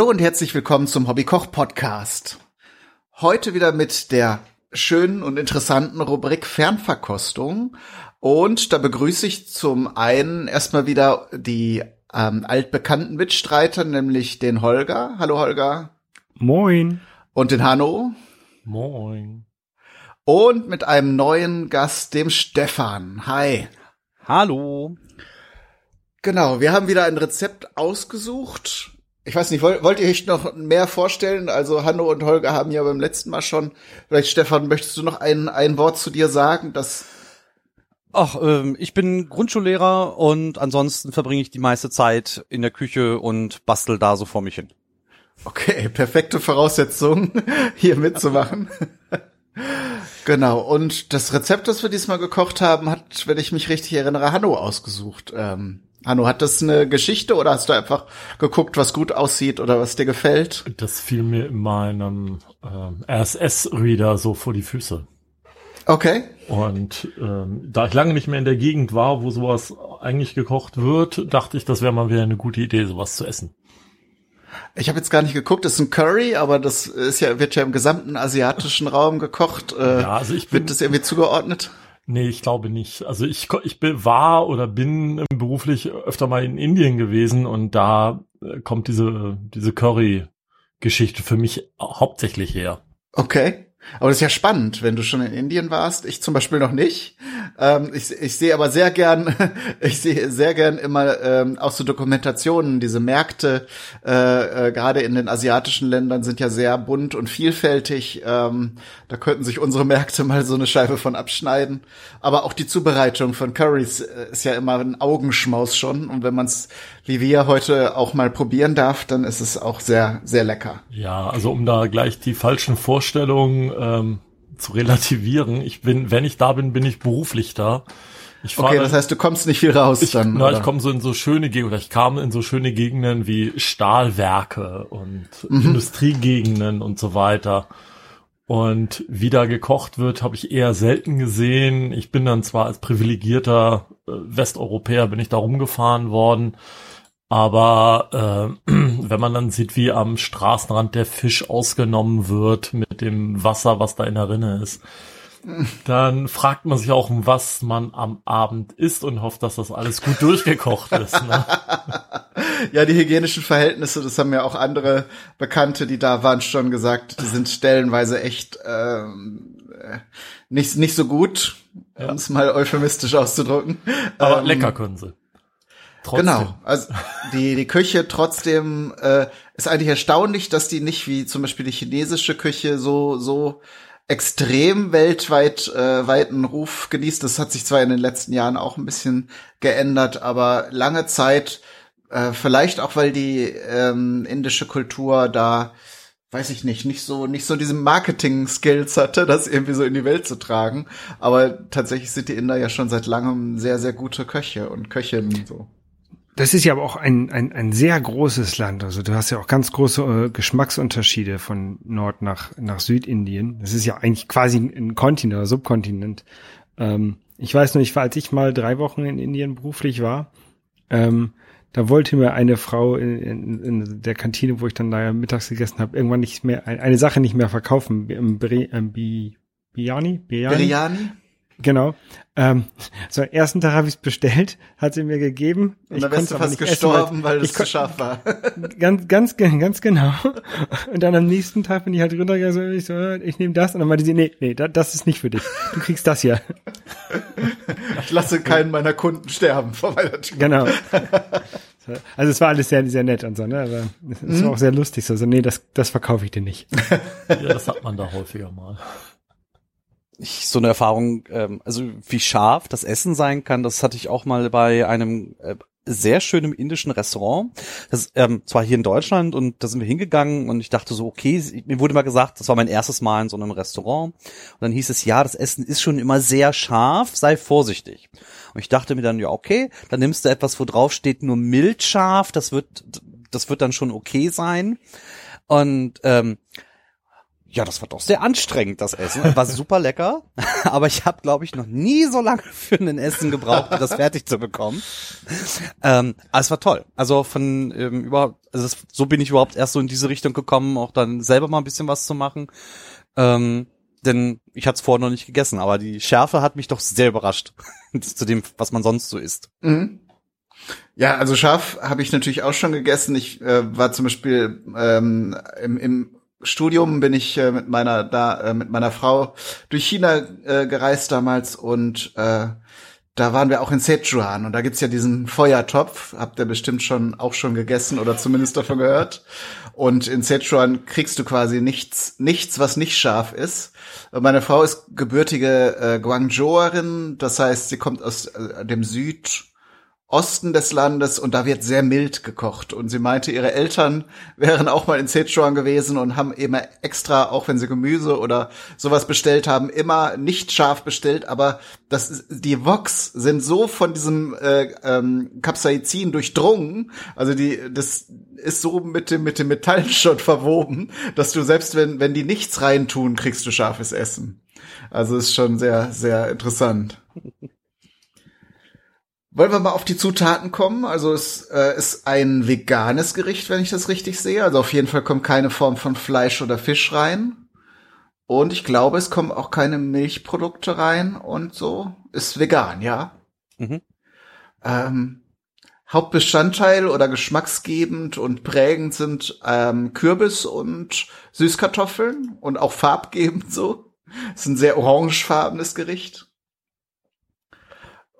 Hallo und herzlich willkommen zum Hobbykoch Podcast. Heute wieder mit der schönen und interessanten Rubrik Fernverkostung. Und da begrüße ich zum einen erstmal wieder die ähm, altbekannten Mitstreiter, nämlich den Holger. Hallo Holger. Moin. Und den Hanno. Moin. Und mit einem neuen Gast, dem Stefan. Hi. Hallo. Genau, wir haben wieder ein Rezept ausgesucht. Ich weiß nicht, wollt, wollt ihr euch noch mehr vorstellen? Also Hanno und Holger haben ja beim letzten Mal schon. Vielleicht Stefan, möchtest du noch ein, ein Wort zu dir sagen? Das Ach, ähm, ich bin Grundschullehrer und ansonsten verbringe ich die meiste Zeit in der Küche und bastel da so vor mich hin. Okay, perfekte Voraussetzung, hier mitzumachen. genau, und das Rezept, das wir diesmal gekocht haben, hat, wenn ich mich richtig erinnere, Hanno ausgesucht. Ähm, Hanno, hat das eine Geschichte oder hast du einfach geguckt, was gut aussieht oder was dir gefällt? Das fiel mir in meinem ähm, RSS-Reader so vor die Füße. Okay. Und ähm, da ich lange nicht mehr in der Gegend war, wo sowas eigentlich gekocht wird, dachte ich, das wäre mal wieder eine gute Idee, sowas zu essen. Ich habe jetzt gar nicht geguckt, das ist ein Curry, aber das ist ja, wird ja im gesamten asiatischen Raum gekocht. Äh, ja, also ich bin, wird das irgendwie zugeordnet? Nee, ich glaube nicht. Also ich, ich war oder bin beruflich öfter mal in Indien gewesen und da äh, kommt diese, diese Curry-Geschichte für mich hauptsächlich her. Okay. Aber das ist ja spannend, wenn du schon in Indien warst. Ich zum Beispiel noch nicht. Ähm, ich, ich sehe aber sehr gern, ich sehe sehr gern immer ähm, auch so Dokumentationen. Diese Märkte, äh, äh, gerade in den asiatischen Ländern, sind ja sehr bunt und vielfältig. Ähm, da könnten sich unsere Märkte mal so eine Scheibe von abschneiden. Aber auch die Zubereitung von Currys äh, ist ja immer ein Augenschmaus schon. Und wenn man es wie wir heute auch mal probieren darf, dann ist es auch sehr, sehr lecker. Ja, also um da gleich die falschen Vorstellungen ähm, zu relativieren. Ich bin, wenn ich da bin, bin ich beruflich da. Ich okay, das heißt, du kommst nicht viel raus ich, dann. Na, oder? ich komme so in so schöne Gegenden, ich kam in so schöne Gegenden wie Stahlwerke und mhm. Industriegegenden und so weiter. Und wie da gekocht wird, habe ich eher selten gesehen. Ich bin dann zwar als privilegierter äh, Westeuropäer bin ich da rumgefahren worden, aber äh, wenn man dann sieht, wie am Straßenrand der Fisch ausgenommen wird mit dem Wasser, was da in der Rinne ist, dann fragt man sich auch, was man am Abend isst und hofft, dass das alles gut durchgekocht ist. Ne? ja, die hygienischen Verhältnisse, das haben ja auch andere Bekannte, die da waren, schon gesagt, die sind stellenweise echt ähm, nicht, nicht so gut, ja. um es mal euphemistisch auszudrücken. Aber ähm, lecker können sie. Trotzdem. Genau, also die, die Küche trotzdem äh, ist eigentlich erstaunlich, dass die nicht wie zum Beispiel die chinesische Küche so, so extrem weltweit äh, weiten Ruf genießt. Das hat sich zwar in den letzten Jahren auch ein bisschen geändert, aber lange Zeit, äh, vielleicht auch weil die ähm, indische Kultur da weiß ich nicht, nicht so, nicht so diese Marketing-Skills hatte, das irgendwie so in die Welt zu tragen. Aber tatsächlich sind die Inder ja schon seit langem sehr, sehr gute Köche und Köchinnen so. Das ist ja aber auch ein, ein, ein sehr großes Land. Also du hast ja auch ganz große äh, Geschmacksunterschiede von Nord nach, nach Südindien. Das ist ja eigentlich quasi ein Kontinent oder Subkontinent. Ähm, ich weiß nur, ich war, als ich mal drei Wochen in Indien beruflich war, ähm, da wollte mir eine Frau in, in, in der Kantine, wo ich dann da mittags gegessen habe, irgendwann nicht mehr eine Sache nicht mehr verkaufen. Im Biryani? Biryani? Biryani? Genau. Ähm, so, ersten Tag habe ich es bestellt, hat sie mir gegeben. Und ich dann bist du fast gestorben, essen, weil, weil es zu scharf war. ganz, ganz, ganz genau. Und dann am nächsten Tag bin ich halt runtergegangen, ich so, ich nehme das. Und dann meinte sie, nee, nee, das ist nicht für dich. Du kriegst das hier. Ich lasse keinen meiner Kunden sterben vor meiner Tür. Genau. Also es war alles sehr, sehr nett und so, ne? Aber es mhm. war auch sehr lustig. So, also, nee, das, das verkaufe ich dir nicht. Ja, das hat man da häufiger mal ich so eine Erfahrung, ähm, also wie scharf das Essen sein kann, das hatte ich auch mal bei einem äh, sehr schönem indischen Restaurant. Das ähm, zwar hier in Deutschland und da sind wir hingegangen und ich dachte so, okay, mir wurde mal gesagt, das war mein erstes Mal in so einem Restaurant. Und dann hieß es, ja, das Essen ist schon immer sehr scharf, sei vorsichtig. Und ich dachte mir dann, ja, okay, dann nimmst du etwas, wo drauf steht nur mild scharf, das wird, das wird dann schon okay sein. Und ähm, Ja, das war doch sehr anstrengend, das Essen. War super lecker, aber ich habe, glaube ich, noch nie so lange für ein Essen gebraucht, um das fertig zu bekommen. Ähm, aber es war toll. Also von ähm, überhaupt, also das, so bin ich überhaupt erst so in diese Richtung gekommen, auch dann selber mal ein bisschen was zu machen. Ähm, denn ich hatte es vorher noch nicht gegessen, aber die Schärfe hat mich doch sehr überrascht zu dem, was man sonst so isst. Mhm. Ja, also scharf habe ich natürlich auch schon gegessen. Ich äh, war zum Beispiel ähm, im, im Studium bin ich äh, mit meiner da äh, mit meiner Frau durch China äh, gereist damals und äh, da waren wir auch in Sichuan und da gibt's ja diesen Feuertopf, habt ihr bestimmt schon auch schon gegessen oder zumindest davon gehört. Und in Sichuan kriegst du quasi nichts, nichts, was nicht scharf ist. Meine Frau ist gebürtige äh, Guangzhouerin, das heißt, sie kommt aus äh, dem Süd Osten des Landes und da wird sehr mild gekocht. Und sie meinte, ihre Eltern wären auch mal in Sichuan gewesen und haben immer extra, auch wenn sie Gemüse oder sowas bestellt haben, immer nicht scharf bestellt. Aber das, die Woks sind so von diesem äh, ähm, Capsaicin durchdrungen, also die, das ist so mit dem, mit dem Metall schon verwoben, dass du selbst wenn, wenn die nichts reintun, kriegst du scharfes Essen. Also ist schon sehr, sehr interessant. Wollen wir mal auf die Zutaten kommen? Also es äh, ist ein veganes Gericht, wenn ich das richtig sehe. Also auf jeden Fall kommt keine Form von Fleisch oder Fisch rein. Und ich glaube, es kommen auch keine Milchprodukte rein und so. Ist vegan, ja. Mhm. Ähm, Hauptbestandteil oder geschmacksgebend und prägend sind ähm, Kürbis und Süßkartoffeln und auch farbgebend so. Es ist ein sehr orangefarbenes Gericht.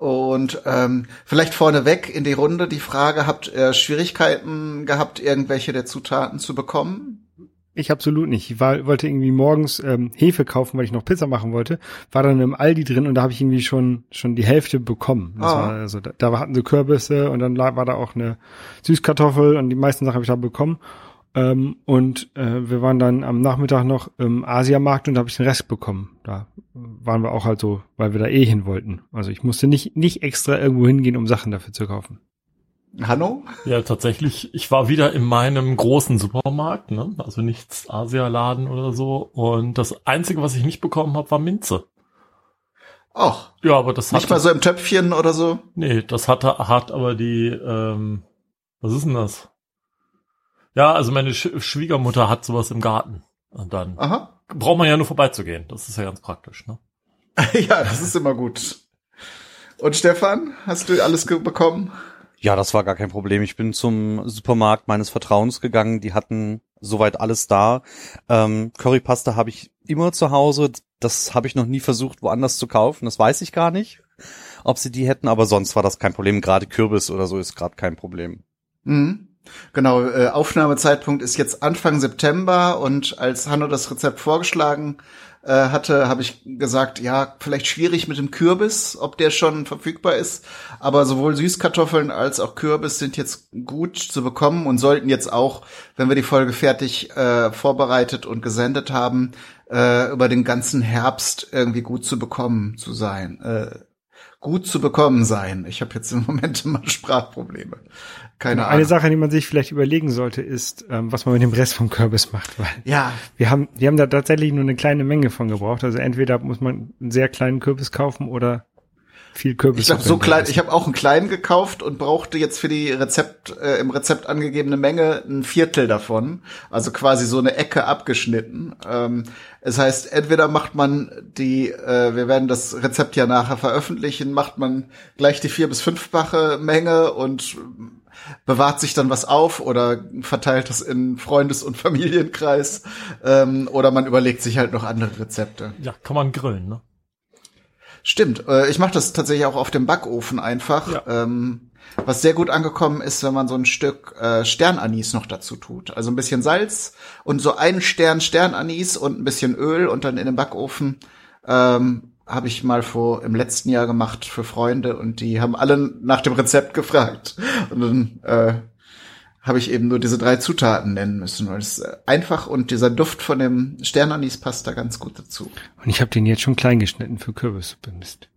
Und ähm, vielleicht vorneweg in die Runde die Frage, habt ihr Schwierigkeiten gehabt, irgendwelche der Zutaten zu bekommen? Ich absolut nicht. Ich war, wollte irgendwie morgens ähm, Hefe kaufen, weil ich noch Pizza machen wollte. War dann im Aldi drin und da habe ich irgendwie schon schon die Hälfte bekommen. Das ah. war, also da, da hatten sie Kürbisse und dann war da auch eine Süßkartoffel und die meisten Sachen habe ich da bekommen. Ähm, und äh, wir waren dann am Nachmittag noch im Asiamarkt und da habe ich den Rest bekommen. Da waren wir auch halt so, weil wir da eh hin wollten. Also ich musste nicht, nicht extra irgendwo hingehen, um Sachen dafür zu kaufen. Hanno? Ja, tatsächlich. Ich war wieder in meinem großen Supermarkt, ne? also nichts Asialaden oder so. Und das Einzige, was ich nicht bekommen habe, war Minze. Ach. Ja, aber das hat. Nicht mal so im Töpfchen oder so? Nee, das hatte, hat aber die, ähm, was ist denn das? Ja, also meine Sch Schwiegermutter hat sowas im Garten. Und dann Aha. braucht man ja nur vorbeizugehen. Das ist ja ganz praktisch, ne? ja, das ist immer gut. Und Stefan, hast du alles bekommen? Ja, das war gar kein Problem. Ich bin zum Supermarkt meines Vertrauens gegangen. Die hatten soweit alles da. Ähm, Currypaste habe ich immer zu Hause. Das habe ich noch nie versucht, woanders zu kaufen. Das weiß ich gar nicht, ob sie die hätten. Aber sonst war das kein Problem. Gerade Kürbis oder so ist gerade kein Problem. Mhm. Genau, äh, Aufnahmezeitpunkt ist jetzt Anfang September und als Hanno das Rezept vorgeschlagen äh, hatte, habe ich gesagt, ja, vielleicht schwierig mit dem Kürbis, ob der schon verfügbar ist, aber sowohl Süßkartoffeln als auch Kürbis sind jetzt gut zu bekommen und sollten jetzt auch, wenn wir die Folge fertig äh, vorbereitet und gesendet haben, äh, über den ganzen Herbst irgendwie gut zu bekommen zu sein. Äh, gut zu bekommen sein. Ich habe jetzt im Moment immer Sprachprobleme. Keine Ahnung. Eine Sache, die man sich vielleicht überlegen sollte, ist, ähm, was man mit dem Rest vom Kürbis macht. Weil ja. Wir haben, wir haben da tatsächlich nur eine kleine Menge von gebraucht. Also entweder muss man einen sehr kleinen Kürbis kaufen oder viel Kürbis. Ich glaube, so klein, ich habe auch einen kleinen gekauft und brauchte jetzt für die Rezept, äh, im Rezept angegebene Menge ein Viertel davon. Also quasi so eine Ecke abgeschnitten. Ähm, es heißt, entweder macht man die, äh, wir werden das Rezept ja nachher veröffentlichen, macht man gleich die vier- bis fünffache Menge und bewahrt sich dann was auf oder verteilt das in Freundes- und Familienkreis ähm, oder man überlegt sich halt noch andere Rezepte. Ja, kann man grillen, ne? Stimmt, äh, ich mache das tatsächlich auch auf dem Backofen einfach. Ja. Ähm, was sehr gut angekommen ist, wenn man so ein Stück äh, Sternanis noch dazu tut. Also ein bisschen Salz und so einen Stern Sternanis und ein bisschen Öl und dann in den Backofen. Ähm, habe ich mal vor im letzten Jahr gemacht für Freunde und die haben alle nach dem Rezept gefragt. Und dann äh, habe ich eben nur diese drei Zutaten nennen müssen, weil es äh, einfach und dieser Duft von dem Sternanis passt da ganz gut dazu. Und ich habe den jetzt schon klein geschnitten für Kürbissuppe, Mist.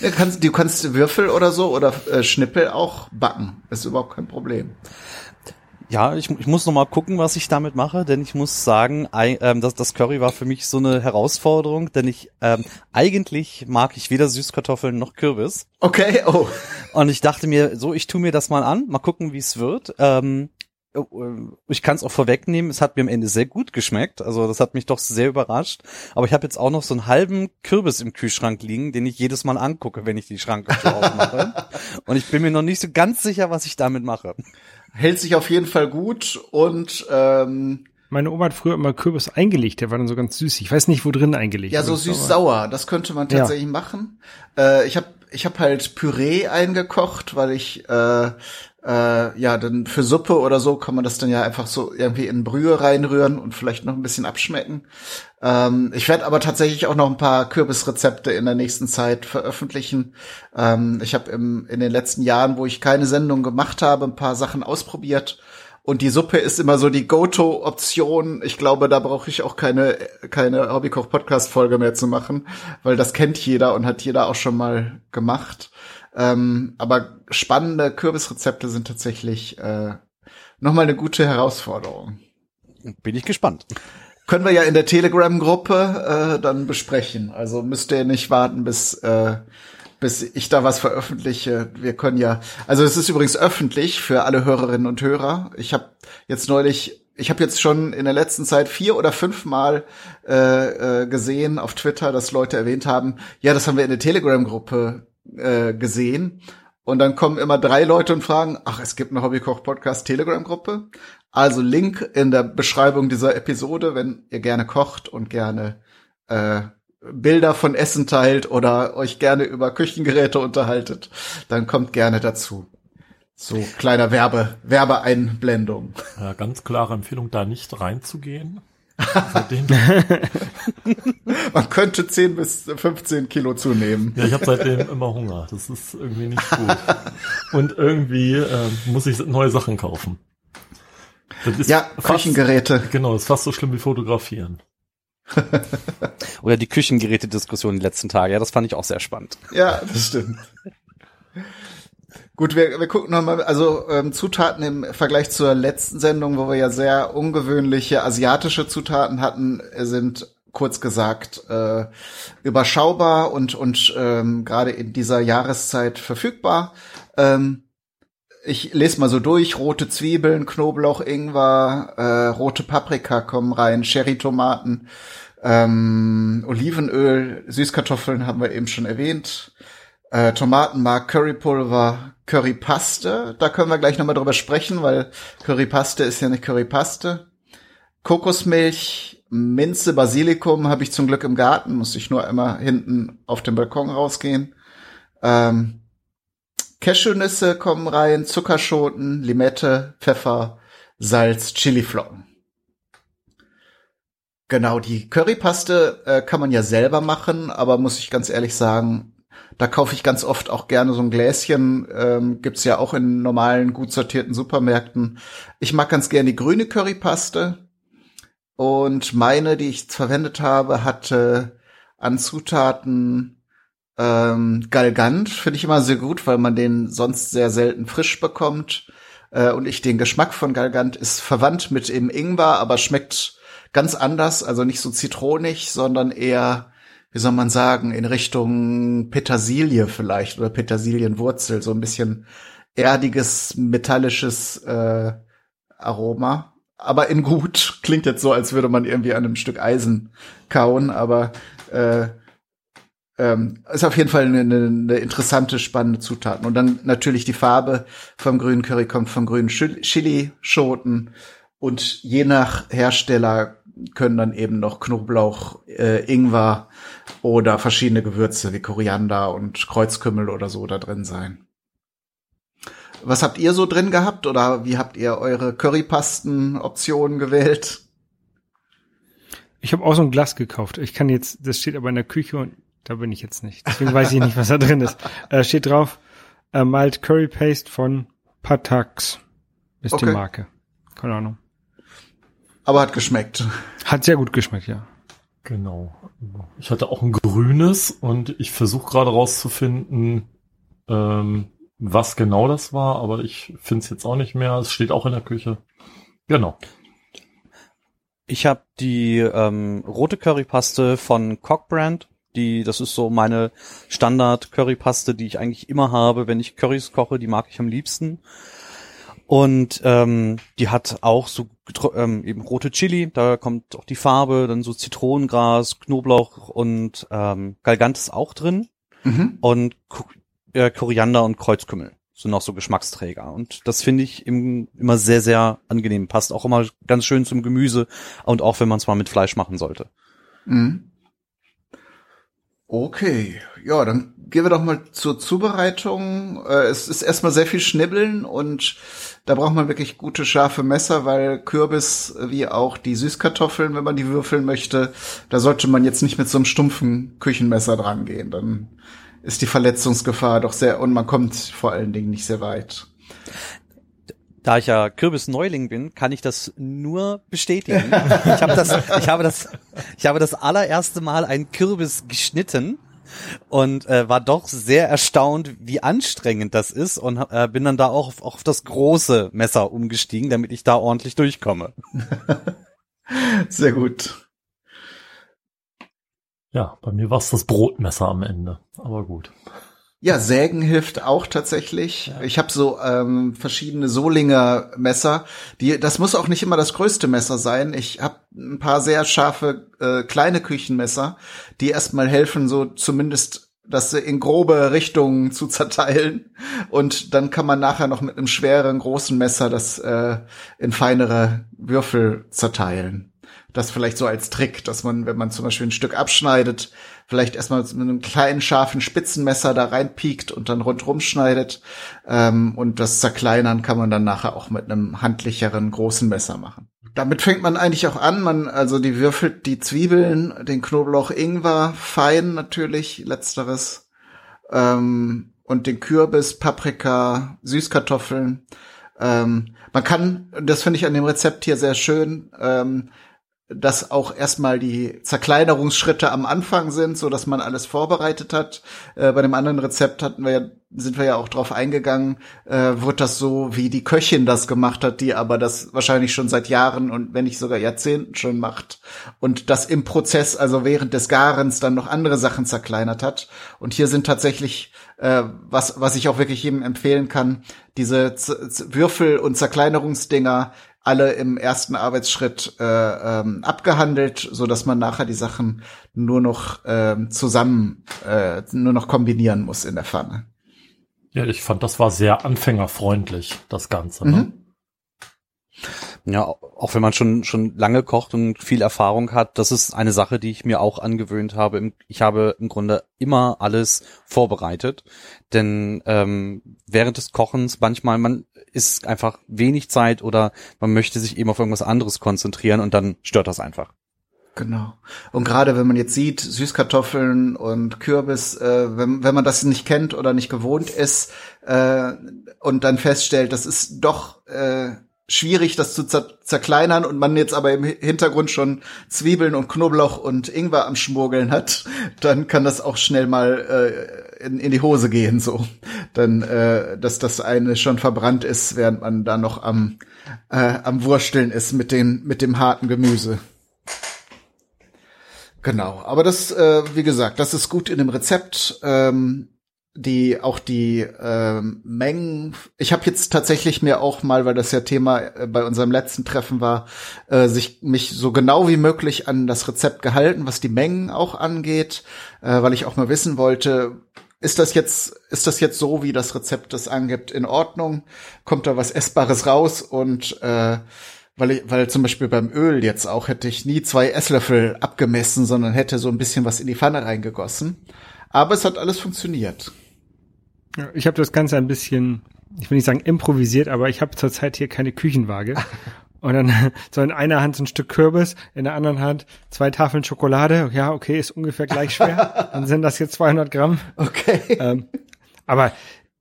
Ja, kannst, du kannst Würfel oder so oder äh, Schnippel auch backen. ist überhaupt kein Problem. Ja, ich, ich muss noch mal gucken, was ich damit mache, denn ich muss sagen, ei, ähm, das, das Curry war für mich so eine Herausforderung, denn ich ähm, eigentlich mag ich weder Süßkartoffeln noch Kürbis. Okay, oh. Und ich dachte mir, so, ich tu mir das mal an, mal gucken, wie es wird. Ähm, äh, ich kann es auch vorwegnehmen, es hat mir am Ende sehr gut geschmeckt. Also das hat mich doch sehr überrascht. Aber ich habe jetzt auch noch so einen halben Kürbis im Kühlschrank liegen, den ich jedes Mal angucke, wenn ich die Schranktür aufmache. Und ich bin mir noch nicht so ganz sicher, was ich damit mache. Hält sich auf jeden Fall gut und ähm, meine Oma hat früher immer Kürbis eingelegt, der war dann so ganz süß. Ich weiß nicht, wo drin eingelegt. Ja, so süß-sauer, das könnte man tatsächlich ja. machen. Äh, ich habe ich hab halt Püree eingekocht, weil ich äh, äh, ja, dann für Suppe oder so kann man das dann ja einfach so irgendwie in Brühe reinrühren und vielleicht noch ein bisschen abschmecken. Ähm, ich werde aber tatsächlich auch noch ein paar Kürbisrezepte in der nächsten Zeit veröffentlichen. Ähm, ich habe in den letzten Jahren, wo ich keine Sendung gemacht habe, ein paar Sachen ausprobiert. Und die Suppe ist immer so die Go-To-Option. Ich glaube, da brauche ich auch keine, keine Hobbykoch-Podcast-Folge mehr zu machen, weil das kennt jeder und hat jeder auch schon mal gemacht. Ähm, aber spannende Kürbisrezepte sind tatsächlich äh, nochmal eine gute Herausforderung. Bin ich gespannt. Können wir ja in der Telegram-Gruppe äh, dann besprechen. Also müsst ihr nicht warten, bis, äh, bis ich da was veröffentliche. Wir können ja, also es ist übrigens öffentlich für alle Hörerinnen und Hörer. Ich habe jetzt neulich ich habe jetzt schon in der letzten Zeit vier oder fünf Mal äh, äh, gesehen auf Twitter, dass Leute erwähnt haben, ja, das haben wir in der Telegram-Gruppe äh, gesehen. Und dann kommen immer drei Leute und fragen, ach, es gibt eine Hobbykoch-Podcast Telegram-Gruppe. Also Link in der Beschreibung dieser Episode, wenn ihr gerne kocht und gerne äh, Bilder von Essen teilt oder euch gerne über Küchengeräte unterhaltet, dann kommt gerne dazu. So kleiner Werbe, Werbeeinblendung. Ja, ganz klare Empfehlung, da nicht reinzugehen. Man könnte 10 bis 15 Kilo zunehmen. Ja, ich habe seitdem immer Hunger. Das ist irgendwie nicht gut. Und irgendwie äh, muss ich neue Sachen kaufen. ja, fast, Küchengeräte. Genau, ist fast so schlimm wie fotografieren. Oder die Küchengeräte-Diskussion die letzten Tage. Ja, das fand ich auch sehr spannend. Ja, das stimmt. Gut, wir, wir gucken nochmal, also ähm, Zutaten im Vergleich zur letzten Sendung, wo wir ja sehr ungewöhnliche asiatische Zutaten hatten, sind kurz gesagt äh, überschaubar und und ähm, gerade in dieser Jahreszeit verfügbar. Ähm, ich lese mal so durch: rote Zwiebeln, Knoblauch, Ingwer, äh, rote Paprika kommen rein, Cherry-Tomaten, ähm, Olivenöl, Süßkartoffeln haben wir eben schon erwähnt äh, Tomatenmark, Currypulver, Currypaste. Da können wir gleich nochmal drüber sprechen, weil Currypaste ist ja nicht Currypaste. Kokosmilch, Minze, Basilikum habe ich zum Glück im Garten, muss ich nur immer hinten auf dem Balkon rausgehen. Ähm, Cashewnüsse kommen rein, Zuckerschoten, Limette, Pfeffer, Salz, Chiliflocken. Genau, die Currypaste äh, kann man ja selber machen, aber muss ich ganz ehrlich sagen, da kaufe ich ganz oft auch gerne so ein Gläschen. Ähm, gibt's ja auch in normalen, gut sortierten Supermärkten. Ich mag ganz gerne die grüne Currypaste. Und meine, die ich verwendet habe, hatte an Zutaten ähm, Galgant. Finde ich immer sehr gut, weil man den sonst sehr selten frisch bekommt. Äh, und ich den Geschmack von Galgant ist verwandt mit dem Ingwer, aber schmeckt ganz anders. Also nicht so zitronig, sondern eher wie soll man sagen, in Richtung Petersilie vielleicht oder Petersilienwurzel, so ein bisschen erdiges, metallisches äh, Aroma. Aber in gut, klingt jetzt so, als würde man irgendwie an einem Stück Eisen kauen, aber äh, ähm, ist auf jeden Fall eine, eine interessante, spannende Zutat. Und dann natürlich die Farbe vom grünen Curry kommt vom grünen Chili-Schoten. Und je nach Hersteller können dann eben noch Knoblauch, äh, Ingwer oder verschiedene Gewürze wie Koriander und Kreuzkümmel oder so da drin sein. Was habt ihr so drin gehabt oder wie habt ihr eure Currypasten-Optionen gewählt? Ich habe auch so ein Glas gekauft. Ich kann jetzt, das steht aber in der Küche und da bin ich jetzt nicht. Deswegen weiß ich nicht, was da drin ist. Äh, steht drauf, äh, Mild Curry Paste von Patax ist okay. die Marke. Keine Ahnung. Aber hat geschmeckt. Hat sehr gut geschmeckt, ja. Genau. Ich hatte auch ein grünes und ich versuche gerade rauszufinden, ähm, was genau das war, aber ich finde es jetzt auch nicht mehr. Es steht auch in der Küche. Genau. Ich habe die ähm, rote Currypaste von Cockbrand. Die, das ist so meine Standard Currypaste, die ich eigentlich immer habe, wenn ich Currys koche. Die mag ich am liebsten. Und ähm, die hat auch so ähm, eben rote Chili, da kommt auch die Farbe, dann so Zitronengras, Knoblauch und ähm, Galgantes auch drin. Mhm. Und äh, Koriander und Kreuzkümmel sind noch so Geschmacksträger. Und das finde ich im, immer sehr, sehr angenehm. Passt auch immer ganz schön zum Gemüse und auch wenn man es mal mit Fleisch machen sollte. Mhm. Okay, ja, dann gehen wir doch mal zur Zubereitung. Äh, es ist erstmal sehr viel Schnibbeln und da braucht man wirklich gute scharfe Messer, weil Kürbis wie auch die Süßkartoffeln, wenn man die würfeln möchte, da sollte man jetzt nicht mit so einem stumpfen Küchenmesser dran gehen. Dann ist die Verletzungsgefahr doch sehr und man kommt vor allen Dingen nicht sehr weit. Da ich ja Kürbisneuling bin, kann ich das nur bestätigen. ich habe das, ich habe das, ich habe das allererste Mal einen Kürbis geschnitten und äh, war doch sehr erstaunt, wie anstrengend das ist und äh, bin dann da auch auf, auf das große Messer umgestiegen, damit ich da ordentlich durchkomme. sehr gut. Ja, bei mir war es das Brotmesser am Ende, aber gut. Ja, Sägen hilft auch tatsächlich. Ja. Ich habe so ähm, verschiedene Solinger Messer. Die, das muss auch nicht immer das größte Messer sein. Ich habe ein paar sehr scharfe äh, kleine Küchenmesser, die erstmal helfen, so zumindest das in grobe Richtungen zu zerteilen. Und dann kann man nachher noch mit einem schweren, großen Messer das äh, in feinere Würfel zerteilen. Das vielleicht so als Trick, dass man, wenn man zum Beispiel ein Stück abschneidet, vielleicht erstmal mit einem kleinen, scharfen Spitzenmesser da reinpiekt und dann rundrum schneidet. Ähm, und das Zerkleinern kann man dann nachher auch mit einem handlicheren, großen Messer machen. Damit fängt man eigentlich auch an. Man, also die würfelt die Zwiebeln, den Knoblauch, Ingwer, fein natürlich, letzteres. Ähm, und den Kürbis, Paprika, Süßkartoffeln. Ähm, man kann, das finde ich an dem Rezept hier sehr schön, ähm, dass auch erstmal die Zerkleinerungsschritte am Anfang sind, so dass man alles vorbereitet hat. Äh, bei dem anderen Rezept hatten wir ja, sind wir ja auch drauf eingegangen, äh, wird das so, wie die Köchin das gemacht hat, die aber das wahrscheinlich schon seit Jahren und wenn nicht sogar Jahrzehnten schon macht und das im Prozess, also während des Garens dann noch andere Sachen zerkleinert hat. Und hier sind tatsächlich äh, was, was ich auch wirklich jedem empfehlen kann, diese Z Würfel- und Zerkleinerungsdinger alle im ersten Arbeitsschritt äh, ähm, abgehandelt, so dass man nachher die Sachen nur noch ähm, zusammen, äh, nur noch kombinieren muss in der Pfanne. Ja, ich fand, das war sehr anfängerfreundlich, das Ganze. Ne? Mhm. Ja, auch wenn man schon schon lange kocht und viel Erfahrung hat, das ist eine Sache, die ich mir auch angewöhnt habe. Ich habe im Grunde immer alles vorbereitet, denn ähm, während des Kochens manchmal man ist einfach wenig Zeit oder man möchte sich eben auf irgendwas anderes konzentrieren und dann stört das einfach. Genau. Und gerade wenn man jetzt sieht, Süßkartoffeln und Kürbis, äh, wenn, wenn man das nicht kennt oder nicht gewohnt ist äh, und dann feststellt, das ist doch äh, schwierig, das zu zer zerkleinern und man jetzt aber im Hintergrund schon Zwiebeln und Knoblauch und Ingwer am Schmurgeln hat, dann kann das auch schnell mal äh, in, in die Hose gehen, so. Dann, äh, dass das eine schon verbrannt ist, während man da noch am, äh, am Wursteln ist mit, den, mit dem harten Gemüse. Genau, aber das, äh, wie gesagt, das ist gut in dem Rezept. Ähm, die auch die ähm, Mengen. Ich habe jetzt tatsächlich mir auch mal, weil das ja Thema äh, bei unserem letzten Treffen war, äh, sich mich so genau wie möglich an das Rezept gehalten, was die Mengen auch angeht, äh, weil ich auch mal wissen wollte, ist das jetzt ist das jetzt so, wie das Rezept das angibt, in Ordnung? Kommt da was Essbares raus und äh, weil ich, weil zum Beispiel beim Öl jetzt auch hätte ich nie zwei Esslöffel abgemessen, sondern hätte so ein bisschen was in die Pfanne reingegossen. Aber es hat alles funktioniert. Ich habe das Ganze ein bisschen, ich will nicht sagen improvisiert, aber ich habe zurzeit hier keine Küchenwaage. Und dann so in einer Hand so ein Stück Kürbis, in der anderen Hand zwei Tafeln Schokolade. Ja, okay, ist ungefähr gleich schwer. dann sind das jetzt 200 Gramm. Okay. Ähm, aber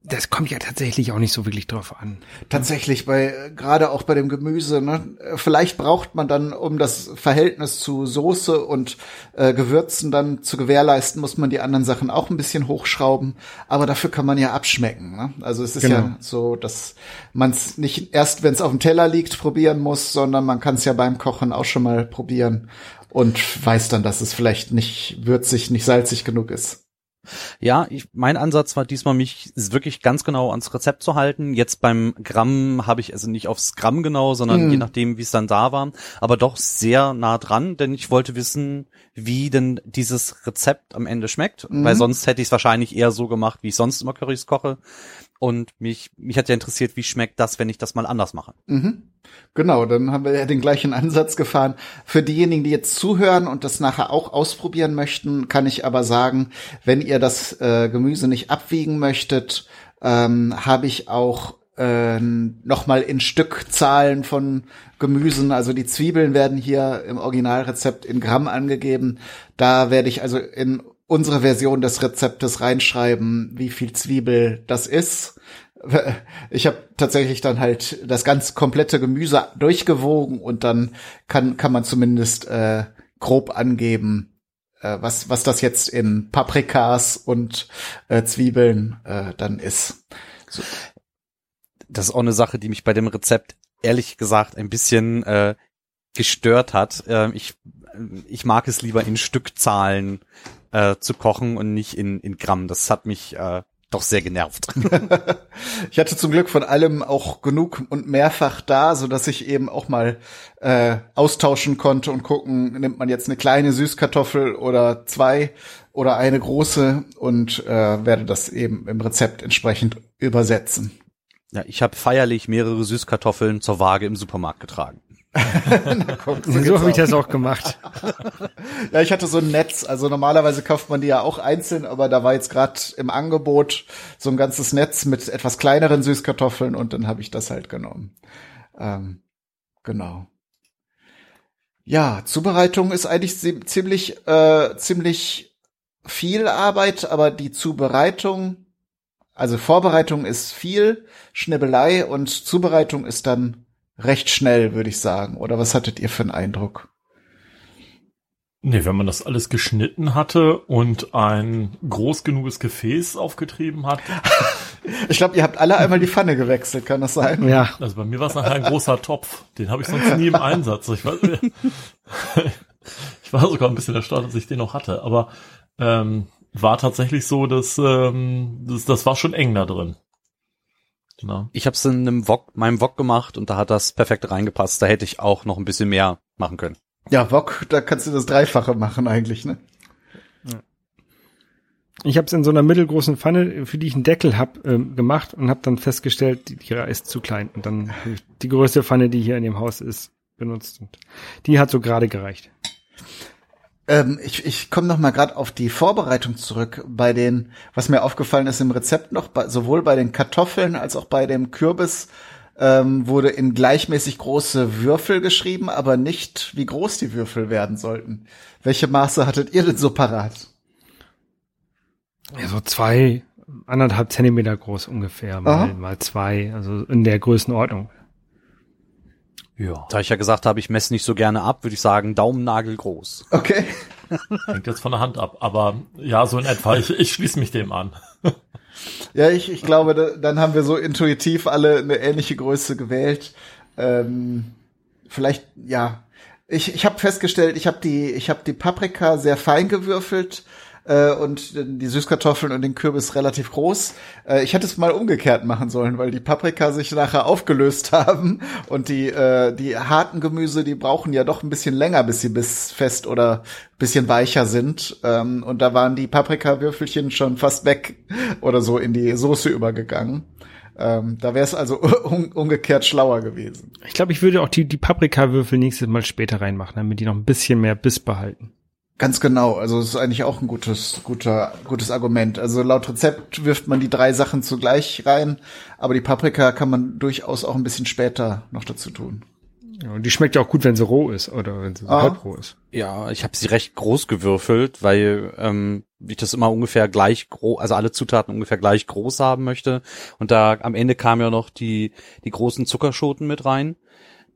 das kommt ja tatsächlich auch nicht so wirklich drauf an. Tatsächlich, bei gerade auch bei dem Gemüse, ne? Vielleicht braucht man dann, um das Verhältnis zu Soße und äh, Gewürzen dann zu gewährleisten, muss man die anderen Sachen auch ein bisschen hochschrauben. Aber dafür kann man ja abschmecken. Ne? Also es ist genau. ja so, dass man es nicht erst, wenn es auf dem Teller liegt, probieren muss, sondern man kann es ja beim Kochen auch schon mal probieren und weiß dann, dass es vielleicht nicht würzig, nicht salzig genug ist. Ja, ich, mein Ansatz war diesmal, mich wirklich ganz genau ans Rezept zu halten. Jetzt beim Gramm habe ich also nicht aufs Gramm genau, sondern mm. je nachdem, wie es dann da war, aber doch sehr nah dran, denn ich wollte wissen, wie denn dieses Rezept am Ende schmeckt, mm. weil sonst hätte ich es wahrscheinlich eher so gemacht, wie ich sonst immer Currys koche. Und mich, mich hat ja interessiert, wie schmeckt das, wenn ich das mal anders mache. Mhm. Genau, dann haben wir ja den gleichen Ansatz gefahren. Für diejenigen, die jetzt zuhören und das nachher auch ausprobieren möchten, kann ich aber sagen, wenn ihr das äh, Gemüse nicht abwiegen möchtet, ähm, habe ich auch äh, nochmal in Stückzahlen von Gemüsen, also die Zwiebeln werden hier im Originalrezept in Gramm angegeben. Da werde ich also in unsere Version des Rezeptes reinschreiben, wie viel Zwiebel das ist. Ich habe tatsächlich dann halt das ganz komplette Gemüse durchgewogen und dann kann kann man zumindest äh, grob angeben, äh, was was das jetzt in Paprikas und äh, Zwiebeln äh, dann ist. So. Das ist auch eine Sache, die mich bei dem Rezept ehrlich gesagt ein bisschen äh, gestört hat. Äh, ich ich mag es lieber in Stückzahlen äh, zu kochen und nicht in, in Gramm. Das hat mich äh, doch sehr genervt. ich hatte zum Glück von allem auch genug und mehrfach da, so dass ich eben auch mal äh, austauschen konnte und gucken, nimmt man jetzt eine kleine Süßkartoffel oder zwei oder eine große und äh, werde das eben im Rezept entsprechend übersetzen. Ja, ich habe feierlich mehrere Süßkartoffeln zur Waage im Supermarkt getragen. guck, so so habe ich das auch gemacht. ja, ich hatte so ein Netz. Also normalerweise kauft man die ja auch einzeln, aber da war jetzt gerade im Angebot so ein ganzes Netz mit etwas kleineren Süßkartoffeln und dann habe ich das halt genommen. Ähm, genau. Ja, Zubereitung ist eigentlich ziemlich äh, ziemlich viel Arbeit, aber die Zubereitung, also Vorbereitung ist viel Schnibbelei und Zubereitung ist dann recht schnell, würde ich sagen. Oder was hattet ihr für einen Eindruck? Nee, wenn man das alles geschnitten hatte und ein groß genuges Gefäß aufgetrieben hat. ich glaube, ihr habt alle einmal die Pfanne gewechselt, kann das sein? Ja. Also bei mir war es nachher ein großer Topf. Den habe ich sonst nie im Einsatz. Ich war, ich war sogar ein bisschen erstaunt, dass ich den noch hatte. Aber ähm, war tatsächlich so, dass ähm, das, das war schon eng da drin. Genau. Ich habe es in einem Wok, meinem Wok gemacht und da hat das perfekt reingepasst. Da hätte ich auch noch ein bisschen mehr machen können. Ja, Wok, da kannst du das Dreifache machen eigentlich, ne? Ich habe es in so einer mittelgroßen Pfanne, für die ich einen Deckel hab, ähm, gemacht und habe dann festgestellt, die, die ist zu klein. Und dann die größte Pfanne, die hier in dem Haus ist, benutzt. Und die hat so gerade gereicht. Ähm, ich ich komme noch mal gerade auf die Vorbereitung zurück. Bei den, was mir aufgefallen ist im Rezept noch, bei, sowohl bei den Kartoffeln als auch bei dem Kürbis ähm, wurde in gleichmäßig große Würfel geschrieben, aber nicht, wie groß die Würfel werden sollten. Welche Maße hattet ihr denn so parat? Ja, so zwei, anderthalb Zentimeter groß ungefähr, mal, mal zwei, also in der Größenordnung. Ja. Da ich ja gesagt habe, ich messe nicht so gerne ab, würde ich sagen, Daumennagel groß. Okay. Hängt jetzt von der Hand ab, aber ja, so in etwa. Ich, ich schließe mich dem an. ja, ich, ich glaube, dann haben wir so intuitiv alle eine ähnliche Größe gewählt. Ähm, vielleicht, ja. Ich, ich habe festgestellt, ich habe die, ich habe die Paprika sehr fein gewürfelt äh, und die Süßkartoffeln und den Kürbis relativ groß. Äh, ich hätte es mal umgekehrt machen sollen, weil die Paprika sich nachher aufgelöst haben und die äh, die harten Gemüse, die brauchen ja doch ein bisschen länger, bis sie bis fest oder bisschen weicher sind. Ähm, und da waren die Paprikawürfelchen schon fast weg oder so in die Soße übergegangen. Ähm, da wäre es also um, umgekehrt schlauer gewesen. Ich glaube, ich würde auch die, die Paprikawürfel nächstes Mal später reinmachen, damit die noch ein bisschen mehr Biss behalten. Ganz genau. Also es ist eigentlich auch ein gutes, guter, gutes Argument. Also laut Rezept wirft man die drei Sachen zugleich rein, aber die Paprika kann man durchaus auch ein bisschen später noch dazu tun. Ja, und die schmeckt ja auch gut, wenn sie roh ist oder wenn sie ah. halb roh ist. Ja, ich habe sie recht groß gewürfelt, weil ähm, ich das immer ungefähr gleich groß, also alle Zutaten ungefähr gleich groß haben möchte. Und da am Ende kamen ja noch die die großen Zuckerschoten mit rein.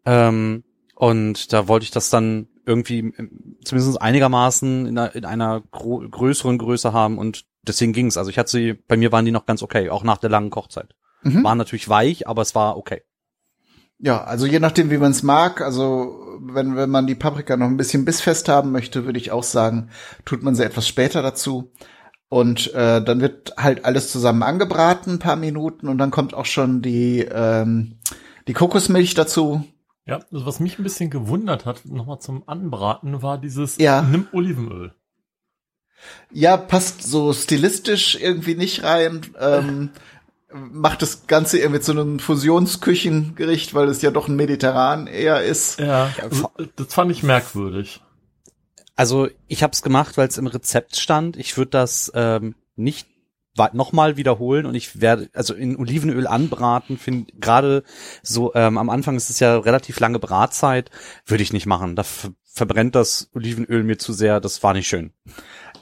Ähm, und da wollte ich das dann irgendwie ähm, zumindest einigermaßen in einer, in einer größeren Größe haben und deswegen ging's. Also ich hatte sie, bei mir waren die noch ganz okay, auch nach der langen Kochzeit. Mhm. Waren natürlich weich, aber es war okay. Ja, also je nachdem, wie man es mag, also wenn, wenn man die Paprika noch ein bisschen bissfest haben möchte, würde ich auch sagen, tut man sie etwas später dazu. Und äh, dann wird halt alles zusammen angebraten, ein paar Minuten, und dann kommt auch schon die, ähm, die Kokosmilch dazu. Ja, also was mich ein bisschen gewundert hat, nochmal zum Anbraten, war dieses ja. nimm Olivenöl. Ja, passt so stilistisch irgendwie nicht rein. Ähm, macht das Ganze irgendwie zu einem Fusionsküchengericht, weil es ja doch ein Mediterran eher ist. Ja, das fand ich merkwürdig. Also ich habe es gemacht, weil es im Rezept stand. Ich würde das ähm, nicht nochmal wiederholen und ich werde also in Olivenöl anbraten. Finde gerade so ähm, am Anfang ist es ja relativ lange Bratzeit, würde ich nicht machen. Da verbrennt das Olivenöl mir zu sehr. Das war nicht schön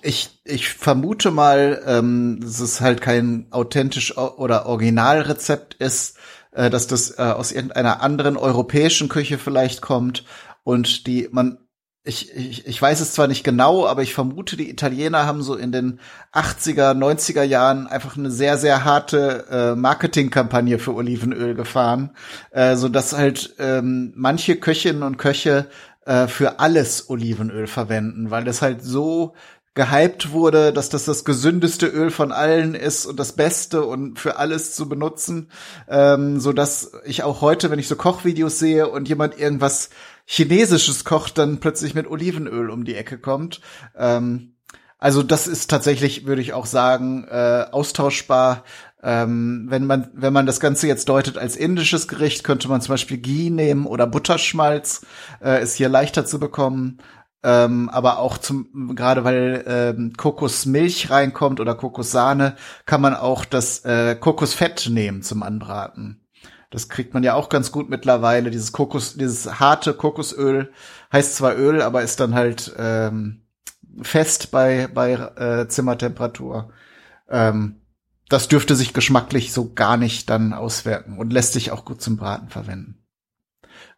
ich, ich vermute mal, ähm, dass es halt kein authentisch oder Originalrezept ist, äh, dass das äh, aus irgendeiner anderen europäischen Küche vielleicht kommt und die man ich, ich, ich weiß es zwar nicht genau, aber ich vermute, die Italiener haben so in den 80er, 90er Jahren einfach eine sehr, sehr harte äh, Marketingkampagne für Olivenöl gefahren, äh, so dass halt ähm, manche Köchinnen und Köche äh, für alles Olivenöl verwenden, weil das halt so gehypt wurde, dass das das gesündeste Öl von allen ist und das Beste und für alles zu benutzen, ähm, so dass ich auch heute, wenn ich so Kochvideos sehe und jemand irgendwas Chinesisches kocht, dann plötzlich mit Olivenöl um die Ecke kommt. Ähm, also das ist tatsächlich, würde ich auch sagen, äh, austauschbar. Ähm, wenn man wenn man das Ganze jetzt deutet als indisches Gericht, könnte man zum Beispiel Ghee nehmen oder Butterschmalz, äh, ist hier leichter zu bekommen ähm, aber auch zum gerade weil ähm, Kokosmilch reinkommt oder Kokossahne, kann man auch das äh, Kokosfett nehmen zum Anbraten. Das kriegt man ja auch ganz gut mittlerweile. Dieses Kokos, dieses harte Kokosöl heißt zwar Öl, aber ist dann halt ähm, fest bei bei äh, Zimmertemperatur. Ähm, das dürfte sich geschmacklich so gar nicht dann auswirken und lässt sich auch gut zum Braten verwenden.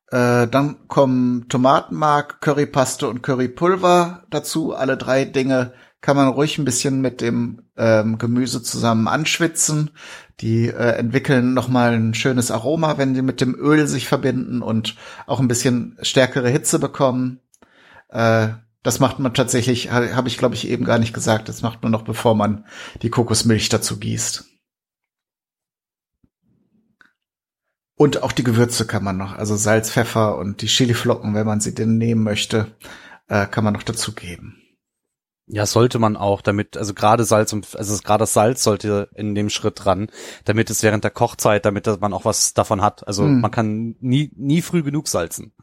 Äh, dann kommen Tomatenmark, Currypaste und Currypulver dazu. Alle drei Dinge kann man ruhig ein bisschen mit dem ähm, Gemüse zusammen anschwitzen. Die äh, entwickeln nochmal ein schönes Aroma, wenn die mit dem Öl sich verbinden und auch ein bisschen stärkere Hitze bekommen. Äh, das macht man tatsächlich, habe ich glaube ich eben gar nicht gesagt, das macht man noch bevor man die Kokosmilch dazu gießt. Und auch die Gewürze kann man noch, also Salz, Pfeffer und die Chiliflocken, wenn man sie denn nehmen möchte, äh, kann man noch dazugeben. Ja, sollte man auch, damit, also gerade Salz und, also gerade das Salz sollte in dem Schritt dran, damit es während der Kochzeit, damit man auch was davon hat. Also mm. man kann nie, nie früh genug salzen.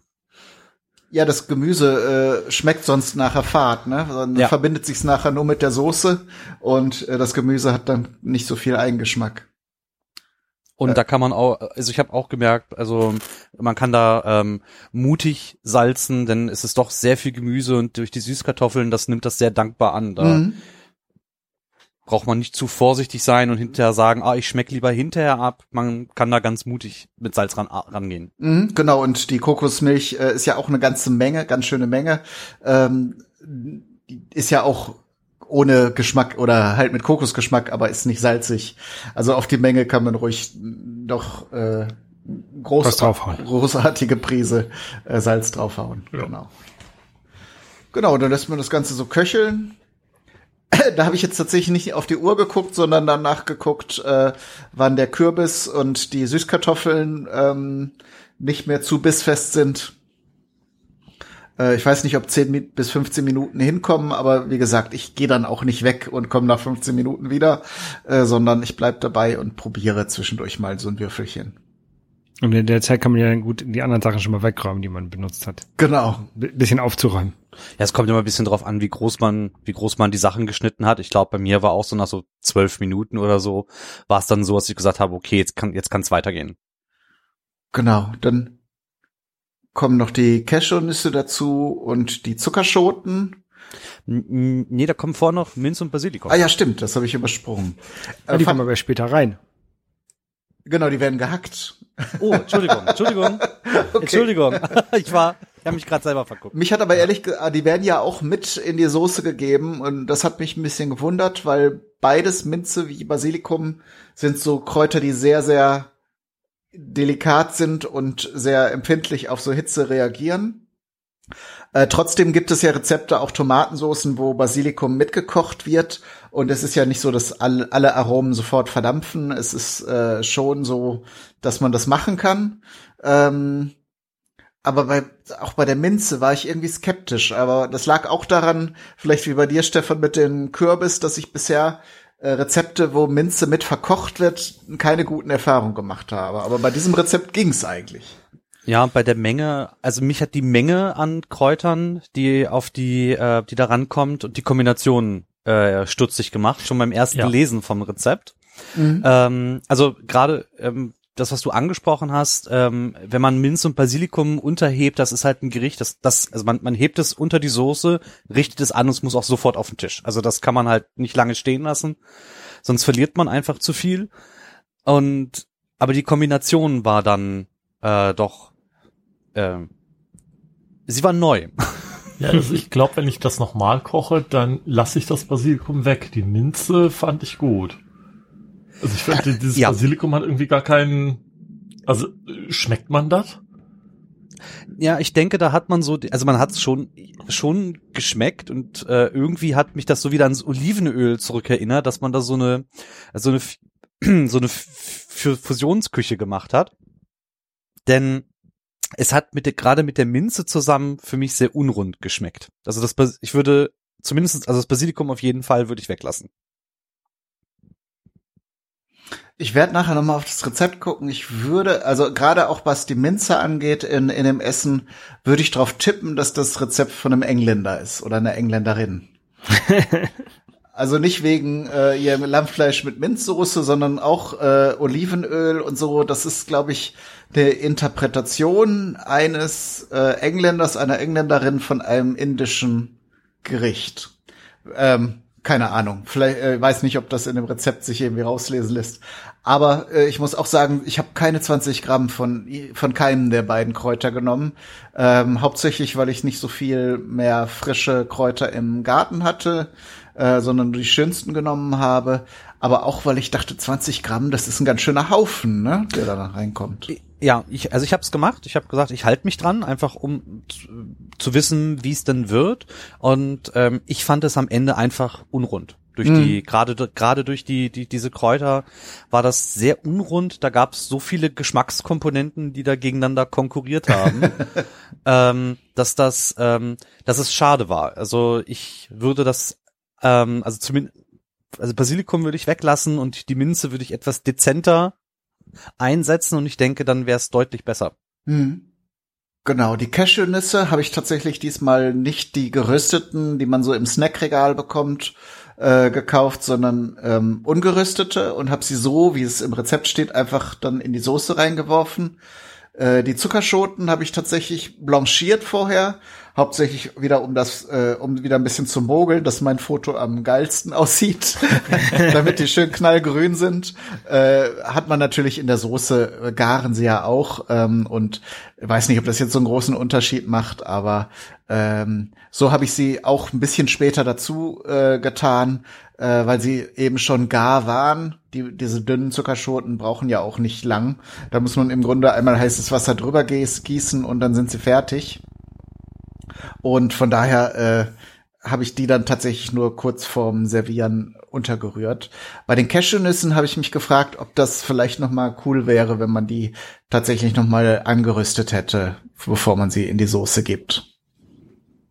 Ja, das Gemüse äh, schmeckt sonst nachher fad, ne? Dann ja. verbindet sich's nachher nur mit der Soße und äh, das Gemüse hat dann nicht so viel Eigengeschmack. Und ja. da kann man auch, also ich habe auch gemerkt, also man kann da ähm, mutig salzen, denn es ist doch sehr viel Gemüse und durch die Süßkartoffeln, das nimmt das sehr dankbar an. Da mhm. braucht man nicht zu vorsichtig sein und hinterher sagen, ah, ich schmeck lieber hinterher ab. Man kann da ganz mutig mit Salz ran, rangehen. Mhm, genau, und die Kokosmilch äh, ist ja auch eine ganze Menge, ganz schöne Menge. Ähm, ist ja auch ohne Geschmack oder halt mit Kokosgeschmack, aber ist nicht salzig. Also auf die Menge kann man ruhig doch äh, groß, großartige Prise äh, Salz draufhauen. Ja. Genau. Genau, dann lässt man das Ganze so köcheln. da habe ich jetzt tatsächlich nicht auf die Uhr geguckt, sondern danach geguckt, äh, wann der Kürbis und die Süßkartoffeln ähm, nicht mehr zu bissfest sind. Äh, ich weiß nicht, ob 10 bis 15 Minuten hinkommen, aber wie gesagt, ich gehe dann auch nicht weg und komme nach 15 Minuten wieder, äh, sondern ich bleib dabei und probiere zwischendurch mal so ein Würfelchen. Und in der Zeit kann man ja gut die anderen Sachen schon mal wegräumen, die man benutzt hat. Genau. B bisschen aufzuräumen. Ja, es kommt immer ein bisschen drauf an, wie groß man, wie groß man die Sachen geschnitten hat. Ich glaube, bei mir war auch so nach so zwölf Minuten oder so, war es dann so, dass ich gesagt habe, okay, jetzt kann, jetzt kann es weitergehen. Genau, dann kommen noch die Cashewnüsse dazu und die Zuckerschoten. Nee, da kommen vorher noch Minz und Basilikum. Ah ja, stimmt, das habe ich übersprungen. Ja, die kommen aber später rein. Genau, die werden gehackt. Oh, Entschuldigung, Entschuldigung. Okay. Entschuldigung. Ich war, ich habe mich gerade selber verguckt. Mich hat aber ehrlich, die werden ja auch mit in die Soße gegeben und das hat mich ein bisschen gewundert, weil beides Minze wie Basilikum sind so Kräuter, die sehr, sehr delikat sind und sehr empfindlich auf so Hitze reagieren. Äh, trotzdem gibt es ja Rezepte, auch Tomatensoßen, wo Basilikum mitgekocht wird. Und es ist ja nicht so, dass all, alle Aromen sofort verdampfen. Es ist äh, schon so, dass man das machen kann. Ähm, aber bei, auch bei der Minze war ich irgendwie skeptisch. Aber das lag auch daran, vielleicht wie bei dir, Stefan, mit dem Kürbis, dass ich bisher Rezepte, wo Minze mit verkocht wird, keine guten Erfahrungen gemacht habe. Aber bei diesem Rezept ging's eigentlich. Ja, bei der Menge, also mich hat die Menge an Kräutern, die auf die, äh, die da rankommt und die Kombination äh, stutzig gemacht, schon beim ersten ja. Lesen vom Rezept. Mhm. Ähm, also gerade ähm, das, was du angesprochen hast, ähm, wenn man Minz und Basilikum unterhebt, das ist halt ein Gericht, das, das, also man, man hebt es unter die Soße, richtet es an und es muss auch sofort auf den Tisch. Also das kann man halt nicht lange stehen lassen, sonst verliert man einfach zu viel. Und aber die Kombination war dann äh, doch, äh, sie war neu. Ja, also ich glaube, wenn ich das nochmal koche, dann lasse ich das Basilikum weg. Die Minze fand ich gut. Also ich finde, dieses ja. Basilikum hat irgendwie gar keinen. Also schmeckt man das? Ja, ich denke, da hat man so, also man hat es schon schon geschmeckt und äh, irgendwie hat mich das so wieder ans Olivenöl zurückerinnert, dass man da so eine so eine so eine Fusionsküche gemacht hat. Denn es hat mit der, gerade mit der Minze zusammen für mich sehr unrund geschmeckt. Also das, ich würde zumindest, also das Basilikum auf jeden Fall würde ich weglassen. Ich werde nachher nochmal auf das Rezept gucken. Ich würde, also gerade auch was die Minze angeht in, in dem Essen, würde ich darauf tippen, dass das Rezept von einem Engländer ist oder einer Engländerin. also nicht wegen äh, ihrem Lammfleisch mit Minzsoße, sondern auch äh, Olivenöl und so. Das ist, glaube ich, der Interpretation eines äh, Engländers, einer Engländerin von einem indischen Gericht. Ähm, keine Ahnung. Vielleicht äh, weiß nicht, ob das in dem Rezept sich irgendwie rauslesen lässt. Aber äh, ich muss auch sagen, ich habe keine 20 Gramm von von keinem der beiden Kräuter genommen. Ähm, hauptsächlich, weil ich nicht so viel mehr frische Kräuter im Garten hatte, äh, sondern die schönsten genommen habe. Aber auch, weil ich dachte, 20 Gramm, das ist ein ganz schöner Haufen, ne, der da reinkommt. Ja, ich, also ich habe es gemacht. Ich habe gesagt, ich halte mich dran, einfach um zu, zu wissen, wie es denn wird. Und ähm, ich fand es am Ende einfach unrund. Durch mhm. die gerade gerade durch die, die diese Kräuter war das sehr unrund. Da gab es so viele Geschmackskomponenten, die da gegeneinander konkurriert haben, ähm, dass das ähm, dass es schade war. Also ich würde das ähm, also zumindest also Basilikum würde ich weglassen und die Minze würde ich etwas dezenter einsetzen und ich denke, dann wäre es deutlich besser. Mhm. Genau, die Cashewnüsse habe ich tatsächlich diesmal nicht die gerösteten, die man so im Snackregal bekommt, äh, gekauft, sondern ähm, ungeröstete und habe sie so, wie es im Rezept steht, einfach dann in die Soße reingeworfen. Äh, die Zuckerschoten habe ich tatsächlich blanchiert vorher hauptsächlich wieder um das, äh, um wieder ein bisschen zu mogeln, dass mein Foto am geilsten aussieht, damit die schön knallgrün sind. Äh, hat man natürlich in der Soße, äh, garen sie ja auch ähm, und weiß nicht, ob das jetzt so einen großen Unterschied macht, aber ähm, so habe ich sie auch ein bisschen später dazu äh, getan, äh, weil sie eben schon gar waren. Die, diese dünnen Zuckerschoten brauchen ja auch nicht lang. Da muss man im Grunde einmal heißes Wasser drüber gießen und dann sind sie fertig. Und von daher äh, habe ich die dann tatsächlich nur kurz vorm Servieren untergerührt. Bei den Cashewnüssen habe ich mich gefragt, ob das vielleicht noch mal cool wäre, wenn man die tatsächlich noch mal angerüstet hätte, bevor man sie in die Soße gibt.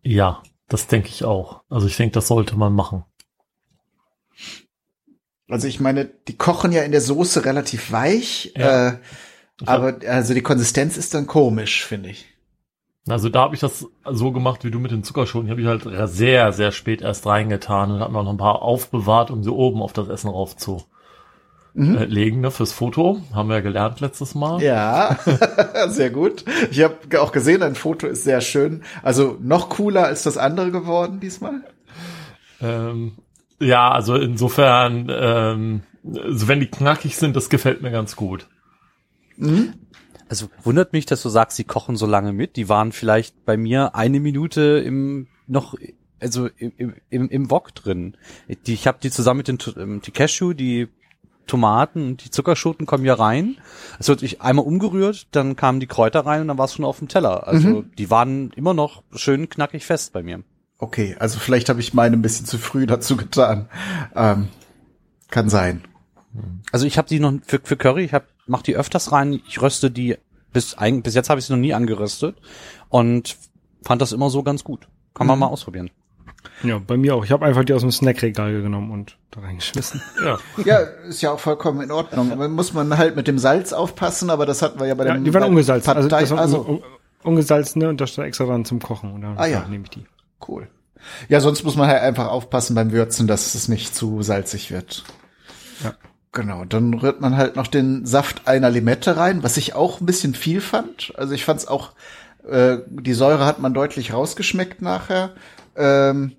Ja, das denke ich auch. Also ich denke, das sollte man machen. Also ich meine, die kochen ja in der Soße relativ weich, ja. äh, aber also die Konsistenz ist dann komisch, finde ich. Also da habe ich das so gemacht wie du mit den Zuckerschoten. Die habe ich halt sehr, sehr spät erst reingetan und habe noch ein paar aufbewahrt, um sie oben auf das Essen rauf zu mhm. äh, legen ne, fürs Foto. Haben wir ja gelernt letztes Mal. Ja, sehr gut. Ich habe auch gesehen, ein Foto ist sehr schön. Also noch cooler als das andere geworden diesmal. Ähm, ja, also insofern, ähm, also wenn die knackig sind, das gefällt mir ganz gut. Mhm. Also wundert mich, dass du sagst, sie kochen so lange mit. Die waren vielleicht bei mir eine Minute im noch also im, im, im Wok drin. Die, ich habe die zusammen mit den ähm, die Cashew, die Tomaten und die Zuckerschoten kommen ja rein. Es wird ich einmal umgerührt, dann kamen die Kräuter rein und dann war es schon auf dem Teller. Also mhm. die waren immer noch schön knackig fest bei mir. Okay, also vielleicht habe ich meine ein bisschen zu früh dazu getan. Ähm, kann sein. Also ich habe die noch für, für Curry, ich hab, mach die öfters rein. Ich röste die bis eigentlich bis jetzt habe ich sie noch nie angeröstet und fand das immer so ganz gut. Kann man mhm. mal ausprobieren. Ja, bei mir auch. Ich habe einfach die aus dem Snackregal genommen und da reingeschmissen. Ja. ja, ist ja auch vollkommen in Ordnung. Aber muss man halt mit dem Salz aufpassen, aber das hatten wir ja bei dem. Ja, die waren ungesalzt. Also, das waren also ungesalzene und da steht extra dran zum Kochen. Und dann ah ja, nehme ich die. Cool. Ja, sonst muss man halt einfach aufpassen beim Würzen, dass es nicht zu salzig wird. Ja. Genau, dann rührt man halt noch den Saft einer Limette rein, was ich auch ein bisschen viel fand. Also ich fand es auch, äh, die Säure hat man deutlich rausgeschmeckt nachher. Ähm,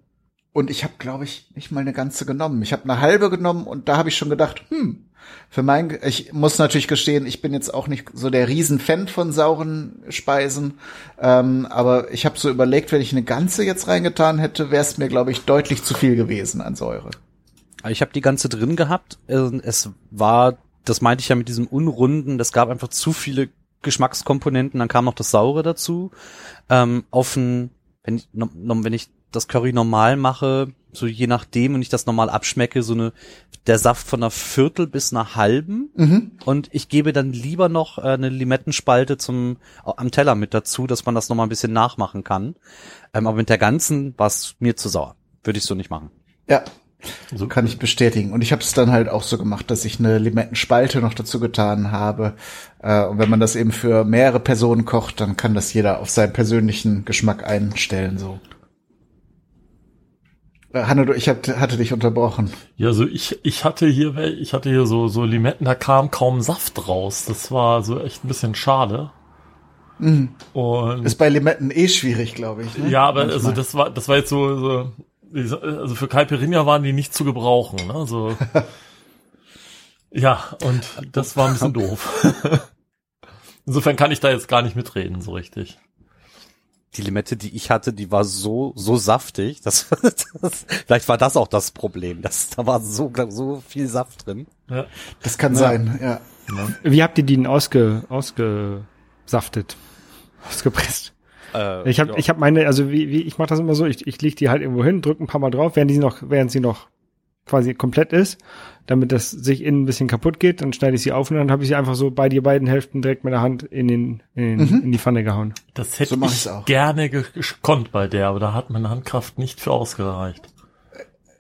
und ich habe, glaube ich, nicht mal eine ganze genommen. Ich habe eine halbe genommen und da habe ich schon gedacht, hm, für mein, ich muss natürlich gestehen, ich bin jetzt auch nicht so der Riesenfan von sauren Speisen, ähm, aber ich habe so überlegt, wenn ich eine ganze jetzt reingetan hätte, wäre es mir, glaube ich, deutlich zu viel gewesen an Säure. Ich habe die ganze drin gehabt. Äh, es war, das meinte ich ja mit diesem Unrunden, das gab einfach zu viele Geschmackskomponenten, dann kam noch das Saure dazu. Ähm, auf ein, wenn ich, wenn ich das Curry normal mache, so je nachdem und ich das normal abschmecke, so eine der Saft von einer Viertel bis einer halben mhm. und ich gebe dann lieber noch äh, eine Limettenspalte zum am Teller mit dazu, dass man das nochmal ein bisschen nachmachen kann. Ähm, aber mit der ganzen war es mir zu sauer. Würde ich so nicht machen. Ja, so kann ich bestätigen. Und ich habe es dann halt auch so gemacht, dass ich eine Limettenspalte noch dazu getan habe. Äh, und wenn man das eben für mehrere Personen kocht, dann kann das jeder auf seinen persönlichen Geschmack einstellen. So. Äh, Hanno, ich hab, hatte dich unterbrochen. Ja, so ich, ich hatte hier, ich hatte hier so, so Limetten, da kam kaum Saft raus. Das war so echt ein bisschen schade. Mhm. Und ist bei Limetten eh schwierig, glaube ich. Ne? Ja, aber Manchmal. also das war, das war jetzt so, so also für Caipirinha waren die nicht zu gebrauchen. Ne? So, ja, und das war ein bisschen doof. Insofern kann ich da jetzt gar nicht mitreden, so richtig die Limette, die ich hatte, die war so so saftig, dass das, vielleicht war das auch das Problem, dass da war so so viel Saft drin. Ja. Das kann ja. sein, ja. Wie habt ihr die denn ausge ausgesaftet, ausgepresst? Äh, ich habe ja. ich habe meine, also wie, wie ich mache das immer so, ich ich leg die halt irgendwo hin, drücke ein paar mal drauf, während die noch während sie noch quasi komplett ist, damit das sich innen ein bisschen kaputt geht, dann schneide ich sie auf und dann habe ich sie einfach so bei die beiden Hälften direkt mit der Hand in den in, mhm. in die Pfanne gehauen. Das hätte so ich gerne gekonnt bei der, aber da hat meine Handkraft nicht für ausgereicht.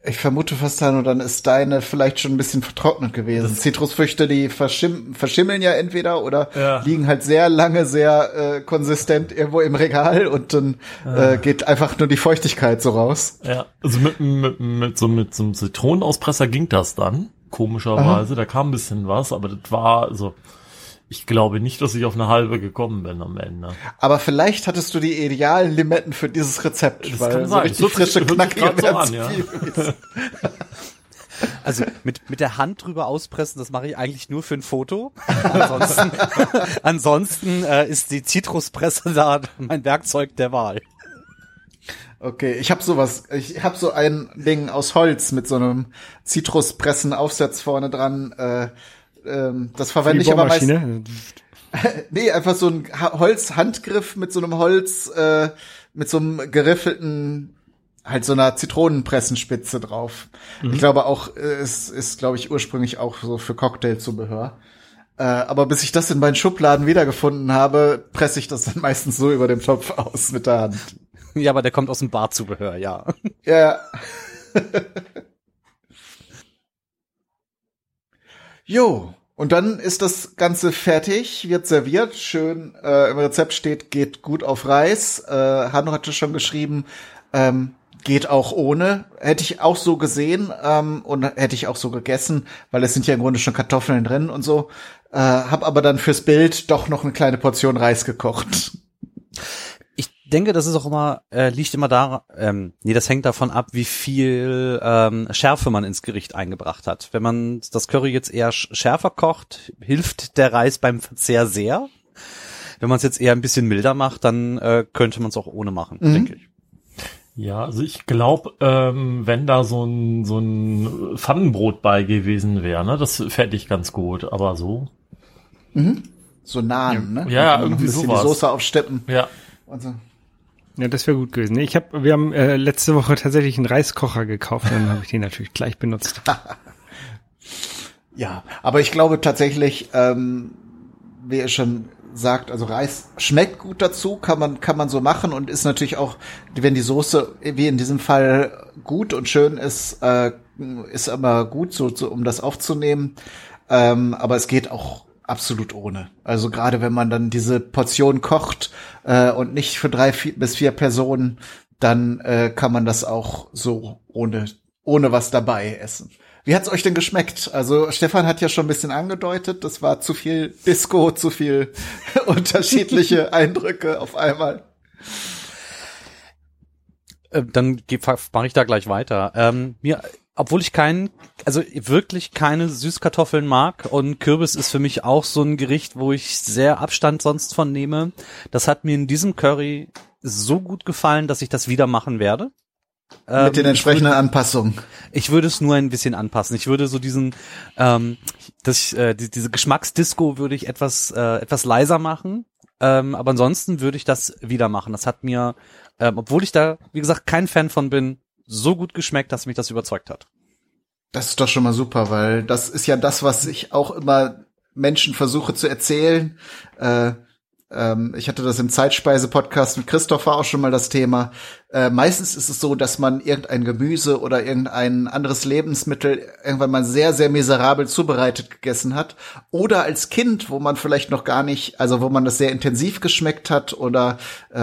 Ich vermute fast, Hanno, dann ist deine vielleicht schon ein bisschen vertrocknet gewesen. Das Zitrusfrüchte, die verschim verschimmeln ja entweder oder ja. liegen halt sehr lange, sehr äh, konsistent irgendwo im Regal und dann ja. äh, geht einfach nur die Feuchtigkeit so raus. Ja, also mit, mit, mit, so, mit so einem Zitronenauspresser ging das dann, komischerweise. Aha. Da kam ein bisschen was, aber das war, also ich glaube nicht, dass ich auf eine halbe gekommen bin am Ende. Aber vielleicht hattest du die idealen Limetten für dieses Rezept. Das weil kann sein. So frische, knackige so an, ja. Also mit, mit der Hand drüber auspressen, das mache ich eigentlich nur für ein Foto. Ansonsten, ansonsten äh, ist die Zitruspresse da mein Werkzeug der Wahl. Okay, ich habe sowas. Ich habe so ein Ding aus Holz mit so einem Zitruspressenaufsatz vorne dran. Äh, ähm, das verwende ich aber meistens. nee, einfach so ein Holzhandgriff mit so einem Holz, äh, mit so einem geriffelten, halt so einer Zitronenpressenspitze drauf. Mhm. Ich glaube auch, es ist, glaube ich, ursprünglich auch so für Cocktailzubehör. Äh, aber bis ich das in meinen Schubladen wiedergefunden habe, presse ich das dann meistens so über dem Topf aus mit der Hand. Ja, aber der kommt aus dem Barzubehör, ja. Ja. Jo, und dann ist das Ganze fertig, wird serviert, schön äh, im Rezept steht, geht gut auf Reis. Äh, Hanno hatte schon geschrieben, ähm, geht auch ohne. Hätte ich auch so gesehen ähm, und hätte ich auch so gegessen, weil es sind ja im Grunde schon Kartoffeln drin und so. Äh, hab aber dann fürs Bild doch noch eine kleine Portion Reis gekocht. Ich denke, das ist auch immer, äh, liegt immer da, ähm, nee, das hängt davon ab, wie viel ähm, Schärfe man ins Gericht eingebracht hat. Wenn man das Curry jetzt eher schärfer kocht, hilft der Reis beim Verzehr sehr. Wenn man es jetzt eher ein bisschen milder macht, dann äh, könnte man es auch ohne machen, mhm. denke ich. Ja, also ich glaube, ähm, wenn da so ein, so ein Pfannenbrot bei gewesen wäre, ne, das fände ich ganz gut, aber so. Mhm. So nahen, ne? Ja, irgendwie so Die Soße aufsteppen. Ja. So. Ja, das wäre gut gewesen. Ich hab, wir haben äh, letzte Woche tatsächlich einen Reiskocher gekauft und dann habe ich den natürlich gleich benutzt. ja, aber ich glaube tatsächlich, ähm, wie ihr schon sagt, also Reis schmeckt gut dazu, kann man, kann man so machen und ist natürlich auch, wenn die Soße wie in diesem Fall gut und schön ist, äh, ist immer gut, so, so um das aufzunehmen. Ähm, aber es geht auch absolut ohne. Also gerade wenn man dann diese Portion kocht äh, und nicht für drei vier, bis vier Personen, dann äh, kann man das auch so ohne ohne was dabei essen. Wie hat's euch denn geschmeckt? Also Stefan hat ja schon ein bisschen angedeutet, das war zu viel Disco, zu viel unterschiedliche Eindrücke auf einmal. Äh, dann mache ich da gleich weiter. Ähm, mir, obwohl ich keinen, also wirklich keine Süßkartoffeln mag und Kürbis ist für mich auch so ein Gericht, wo ich sehr Abstand sonst von nehme. Das hat mir in diesem Curry so gut gefallen, dass ich das wieder machen werde. Mit ähm, den entsprechenden würde, Anpassungen. Ich würde es nur ein bisschen anpassen. Ich würde so diesen, ähm, das, äh, die, diese Geschmacksdisco würde ich etwas, äh, etwas leiser machen. Ähm, aber ansonsten würde ich das wieder machen. Das hat mir, ähm, obwohl ich da, wie gesagt, kein Fan von bin, so gut geschmeckt, dass mich das überzeugt hat. Das ist doch schon mal super, weil das ist ja das, was ich auch immer Menschen versuche zu erzählen. Äh, ähm, ich hatte das im Zeitspeise-Podcast mit Christopher auch schon mal das Thema. Äh, meistens ist es so, dass man irgendein Gemüse oder irgendein anderes Lebensmittel irgendwann mal sehr, sehr miserabel zubereitet gegessen hat. Oder als Kind, wo man vielleicht noch gar nicht, also wo man das sehr intensiv geschmeckt hat oder äh,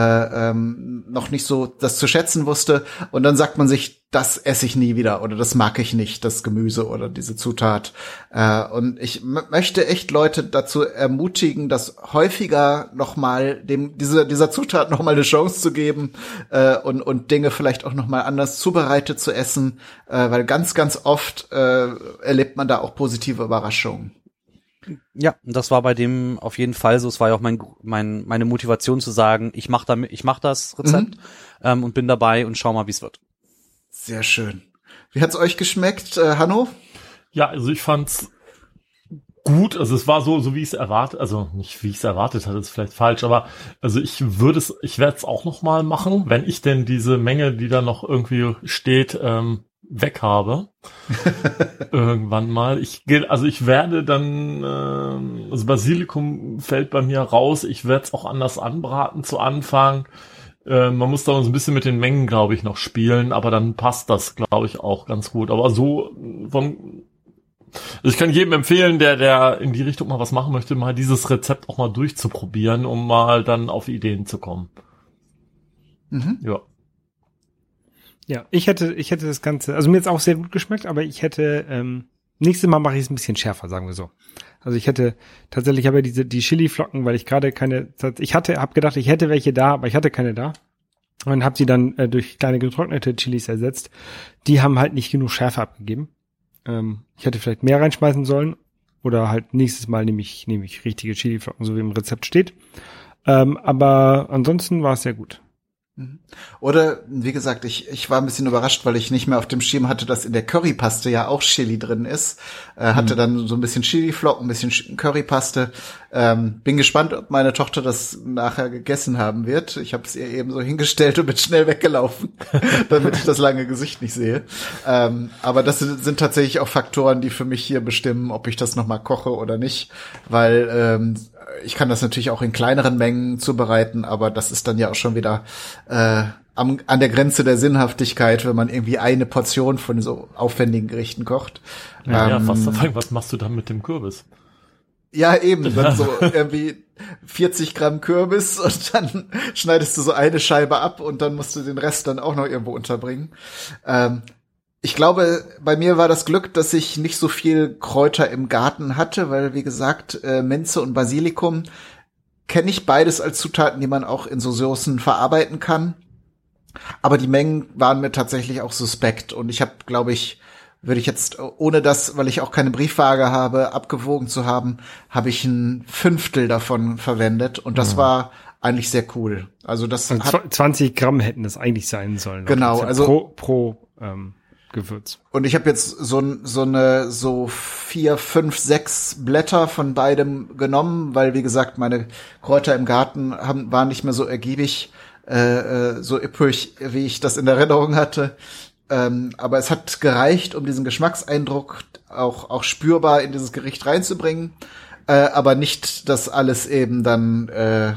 ähm, noch nicht so das zu schätzen wusste. Und dann sagt man sich, das esse ich nie wieder oder das mag ich nicht, das Gemüse oder diese Zutat. Äh, und ich möchte echt Leute dazu ermutigen, das häufiger nochmal dem dieser dieser Zutat nochmal eine Chance zu geben äh, und und Dinge vielleicht auch nochmal anders zubereitet zu essen, äh, weil ganz ganz oft äh, erlebt man da auch positive Überraschungen. Ja, das war bei dem auf jeden Fall so. Es war ja auch mein, mein meine Motivation zu sagen, ich mach damit, ich mach das Rezept mhm. ähm, und bin dabei und schau mal, wie es wird. Sehr schön. Wie hat's euch geschmeckt, äh, Hanno? Ja, also ich fand's gut. Also es war so, so wie ich es erwartet, also nicht wie ich es erwartet hatte, ist vielleicht falsch, aber also ich würde es, ich werde es auch noch mal machen, wenn ich denn diese Menge, die da noch irgendwie steht, ähm, weg habe. Irgendwann mal. Ich also ich werde dann, ähm, also Basilikum fällt bei mir raus. Ich werde es auch anders anbraten zu Anfang. Äh, man muss da so ein bisschen mit den Mengen, glaube ich, noch spielen, aber dann passt das, glaube ich, auch ganz gut. Aber so vom also ich kann jedem empfehlen, der, der in die Richtung mal was machen möchte, mal dieses Rezept auch mal durchzuprobieren, um mal dann auf Ideen zu kommen. Mhm. Ja. Ja, ich hätte, ich hätte das Ganze, also mir jetzt auch sehr gut geschmeckt, aber ich hätte, ähm, nächstes Mal mache ich es ein bisschen schärfer, sagen wir so. Also ich hätte tatsächlich habe ja diese die Chili-Flocken, weil ich gerade keine, ich hatte, habe gedacht, ich hätte welche da, aber ich hatte keine da und habe sie dann äh, durch kleine getrocknete Chilis ersetzt. Die haben halt nicht genug Schärfe abgegeben. Ähm, ich hätte vielleicht mehr reinschmeißen sollen oder halt nächstes Mal nehme ich nehme ich richtige Chili-Flocken, so wie im Rezept steht. Ähm, aber ansonsten war es sehr gut. Mhm. Oder, wie gesagt, ich, ich war ein bisschen überrascht, weil ich nicht mehr auf dem Schirm hatte, dass in der Currypaste ja auch Chili drin ist. Äh, hatte mhm. dann so ein bisschen Chili-Flocken, ein bisschen Currypaste. Ähm, bin gespannt, ob meine Tochter das nachher gegessen haben wird. Ich habe es ihr eben so hingestellt und bin schnell weggelaufen, damit ich das lange Gesicht nicht sehe. Ähm, aber das sind, sind, tatsächlich auch Faktoren, die für mich hier bestimmen, ob ich das nochmal koche oder nicht. Weil ähm, ich kann das natürlich auch in kleineren Mengen zubereiten, aber das ist dann ja auch schon wieder äh, am, an der Grenze der Sinnhaftigkeit, wenn man irgendwie eine Portion von so aufwendigen Gerichten kocht. Ja, ähm, ja fast was machst du dann mit dem Kürbis? Ja, eben, dann so irgendwie 40 Gramm Kürbis und dann schneidest du so eine Scheibe ab und dann musst du den Rest dann auch noch irgendwo unterbringen. Ähm, ich glaube, bei mir war das Glück, dass ich nicht so viel Kräuter im Garten hatte, weil, wie gesagt, äh, Minze und Basilikum kenne ich beides als Zutaten, die man auch in so Soßen verarbeiten kann. Aber die Mengen waren mir tatsächlich auch suspekt und ich habe, glaube ich, würde ich jetzt, ohne das, weil ich auch keine Briefwaage habe, abgewogen zu haben, habe ich ein Fünftel davon verwendet und das ja. war eigentlich sehr cool. Also das und hat 20 Gramm hätten das eigentlich sein sollen. Genau, also pro, pro ähm, Gewürz. Und ich habe jetzt so, so eine so vier, fünf, sechs Blätter von beidem genommen, weil wie gesagt meine Kräuter im Garten haben, waren nicht mehr so ergiebig, äh, äh so üppig, wie ich das in Erinnerung hatte. Ähm, aber es hat gereicht, um diesen Geschmackseindruck auch, auch spürbar in dieses Gericht reinzubringen. Äh, aber nicht, dass alles eben dann, äh,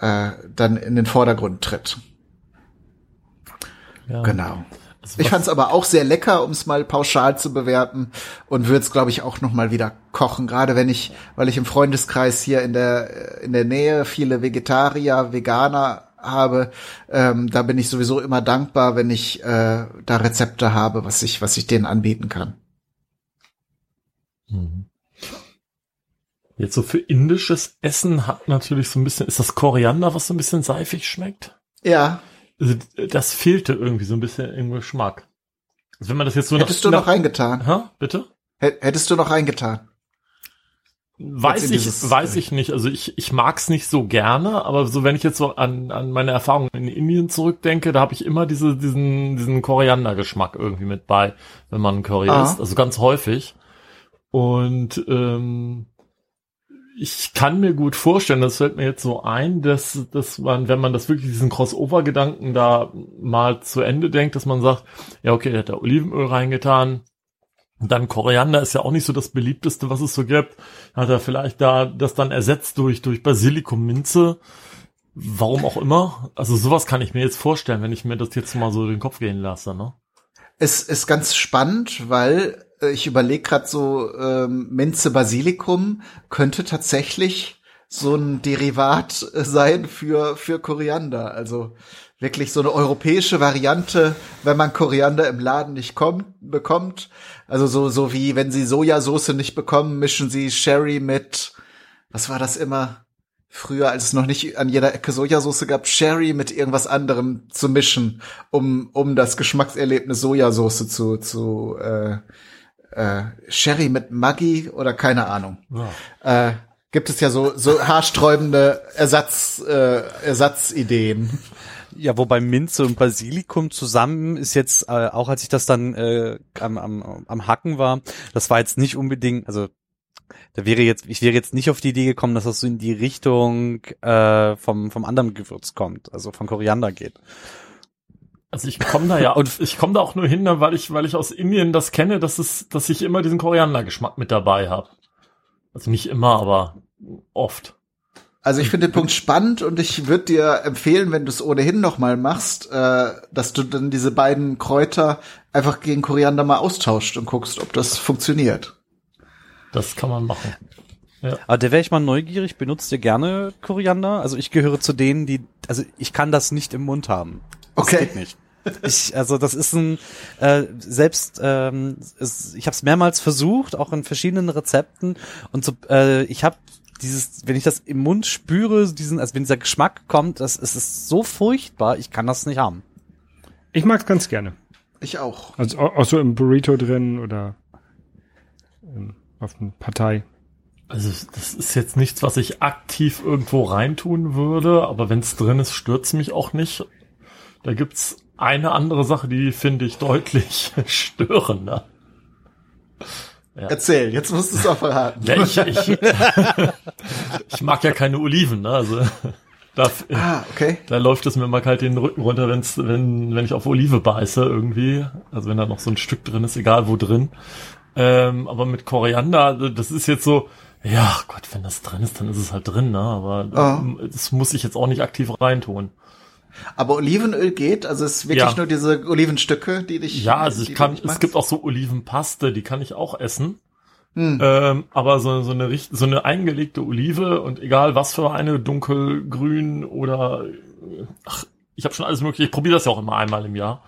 äh, dann in den Vordergrund tritt. Ja. Genau. Ich fand es aber auch sehr lecker, um es mal pauschal zu bewerten und würde es, glaube ich, auch noch mal wieder kochen. Gerade wenn ich, weil ich im Freundeskreis hier in der in der Nähe viele Vegetarier, Veganer habe, ähm, da bin ich sowieso immer dankbar, wenn ich äh, da Rezepte habe, was ich, was ich denen anbieten kann. Mhm. Jetzt so für indisches Essen hat natürlich so ein bisschen, ist das Koriander, was so ein bisschen seifig schmeckt? Ja. Also, das fehlte irgendwie so ein bisschen im Geschmack. Also wenn man das jetzt so Hättest nach, du noch reingetan? Hä? Bitte? Hättest du noch reingetan? Weiß ich, weiß ich nicht. Also ich, ich mag's nicht so gerne, aber so wenn ich jetzt so an, an meine Erfahrungen in Indien zurückdenke, da habe ich immer diese, diesen, diesen Koriandergeschmack irgendwie mit bei, wenn man Curry ah. isst. Also ganz häufig. Und ähm, ich kann mir gut vorstellen, das fällt mir jetzt so ein, dass, dass man, wenn man das wirklich diesen Crossover-Gedanken da mal zu Ende denkt, dass man sagt, ja okay, er hat da Olivenöl reingetan, dann Koriander ist ja auch nicht so das beliebteste, was es so gibt. Hat er vielleicht da das dann ersetzt durch, durch Basilikum Minze. Warum auch immer. Also sowas kann ich mir jetzt vorstellen, wenn ich mir das jetzt mal so den Kopf gehen lasse, ne? Es ist ganz spannend, weil ich überlege gerade so, ähm, Minze Basilikum könnte tatsächlich so ein Derivat äh, sein für, für Koriander. Also wirklich so eine europäische Variante, wenn man Koriander im Laden nicht kommt, bekommt. Also so, so wie wenn sie Sojasauce nicht bekommen, mischen sie Sherry mit, was war das immer? Früher, als es noch nicht an jeder Ecke Sojasauce gab, Sherry mit irgendwas anderem zu mischen, um, um das Geschmackserlebnis Sojasauce zu, zu äh, äh, Sherry mit Maggi oder keine Ahnung. Ja. Äh, gibt es ja so, so haarsträubende Ersatz, äh, Ersatzideen. Ja, wobei Minze und Basilikum zusammen ist jetzt, äh, auch als ich das dann äh, am, am, am Hacken war, das war jetzt nicht unbedingt, also da wäre jetzt, ich wäre jetzt nicht auf die Idee gekommen, dass das so in die Richtung äh, vom, vom anderen Gewürz kommt, also von Koriander geht. Also ich komme da ja und ich komme da auch nur hin, ne, weil ich, weil ich aus Indien das kenne, dass es, dass ich immer diesen Koriandergeschmack mit dabei habe. Also nicht immer, aber oft. Also ich finde den Punkt spannend und ich würde dir empfehlen, wenn du es ohnehin noch mal machst, äh, dass du dann diese beiden Kräuter einfach gegen Koriander mal austauscht und guckst, ob das funktioniert. Das kann man machen. Ja. Aber der wäre ich mal neugierig, benutzt ihr gerne Koriander? Also ich gehöre zu denen, die, also ich kann das nicht im Mund haben. Das okay. geht nicht. Ich, also das ist ein äh, selbst ähm, es, ich habe es mehrmals versucht, auch in verschiedenen Rezepten und so, äh, ich habe dieses, wenn ich das im Mund spüre, diesen, also wenn dieser Geschmack kommt, das, es ist so furchtbar, ich kann das nicht haben. Ich mag's ganz gerne. Ich auch. Also auch so im Burrito drin oder ähm, auf dem Partei. Also das ist jetzt nichts, was ich aktiv irgendwo reintun würde, aber wenn es drin ist, stört's mich auch nicht. Da gibt's eine andere Sache, die finde ich deutlich störender. Ja. Erzähl, jetzt musst du es auch verraten. Ja, ich, ich, ich mag ja keine Oliven, ne? Also da, ah, okay. da läuft es mir mal kalt den Rücken runter, wenn's, wenn, wenn ich auf Olive beiße irgendwie. Also wenn da noch so ein Stück drin ist, egal wo drin. Ähm, aber mit Koriander, das ist jetzt so, ja Gott, wenn das drin ist, dann ist es halt drin, ne? Aber oh. das muss ich jetzt auch nicht aktiv reintun. Aber Olivenöl geht, also es ist wirklich ja. nur diese Olivenstücke, die dich. Ja, also ich kann, es gibt auch so Olivenpaste, die kann ich auch essen. Hm. Ähm, aber so, so, eine, so eine eingelegte Olive und egal was für eine, dunkelgrün oder ach, ich habe schon alles mögliche. Ich probiere das ja auch immer einmal im Jahr.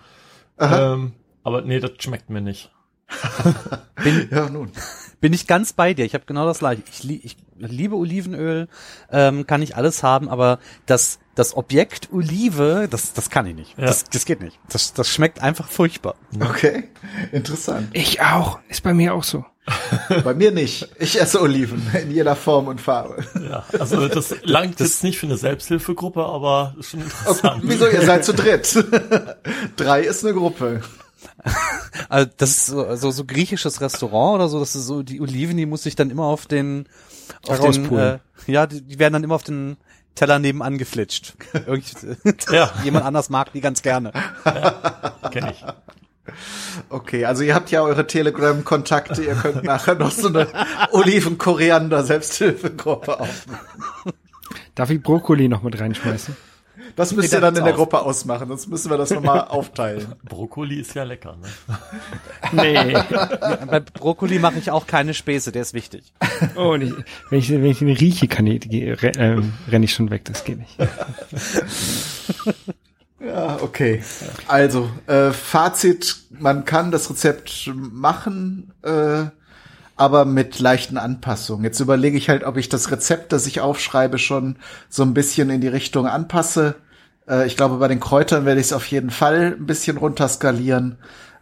Ähm, aber nee, das schmeckt mir nicht. bin, ja, nun. bin ich ganz bei dir. Ich habe genau das gleiche. Ich, ich liebe Olivenöl, ähm, kann ich alles haben, aber das, das Objekt Olive, das, das kann ich nicht. Ja. Das, das geht nicht. Das, das schmeckt einfach furchtbar. Okay, interessant. Ich auch. Ist bei mir auch so. Bei mir nicht. Ich esse Oliven in jeder Form und Farbe. Ja, also das langt das jetzt nicht für eine Selbsthilfegruppe, aber ist schon interessant. Okay, wieso? Ihr seid zu dritt. Drei ist eine Gruppe. Also das ist so, so, so griechisches Restaurant oder so, das ist so, die Oliven, die muss ich dann immer auf den, auf den äh, ja, die, die werden dann immer auf den Teller nebenan geflitscht. ja. Jemand anders mag die ganz gerne. Ja, kenn ich. Okay, also ihr habt ja eure Telegram-Kontakte, ihr könnt nachher noch so eine Oliven-Koriander-Selbsthilfegruppe aufmachen. Darf ich Brokkoli noch mit reinschmeißen? Das müsst ihr dann in der Gruppe ausmachen, sonst müssen wir das nochmal aufteilen. Brokkoli ist ja lecker, ne? nee. Bei Brokkoli mache ich auch keine Späße, der ist wichtig. Oh, nicht. Wenn ich, wenn ich den rieche, kann ich, äh, renne ich schon weg, das geht nicht. Ja, okay. Also, äh, Fazit, man kann das Rezept machen, äh, aber mit leichten Anpassungen. Jetzt überlege ich halt, ob ich das Rezept, das ich aufschreibe, schon so ein bisschen in die Richtung anpasse. Äh, ich glaube, bei den Kräutern werde ich es auf jeden Fall ein bisschen runterskalieren.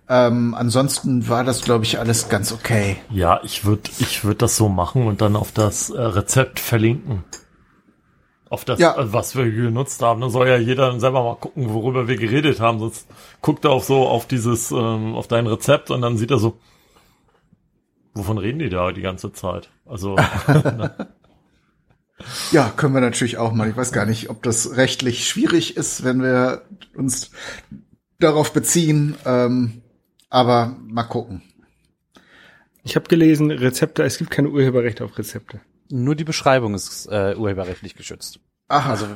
Ähm, ansonsten war das, glaube ich, alles ganz okay. Ja, ich würde ich würd das so machen und dann auf das äh, Rezept verlinken auf das, ja. Also was wir genutzt haben. Da soll ja jeder selber mal gucken, worüber wir geredet haben. Sonst guckt er auch so auf dieses, ähm, auf dein Rezept und dann sieht er so, wovon reden die da die ganze Zeit? Also. ja, können wir natürlich auch mal. Ich weiß gar nicht, ob das rechtlich schwierig ist, wenn wir uns darauf beziehen. Ähm, aber mal gucken. Ich habe gelesen, Rezepte, es gibt keine Urheberrechte auf Rezepte. Nur die Beschreibung ist äh, urheberrechtlich geschützt. Aha. Also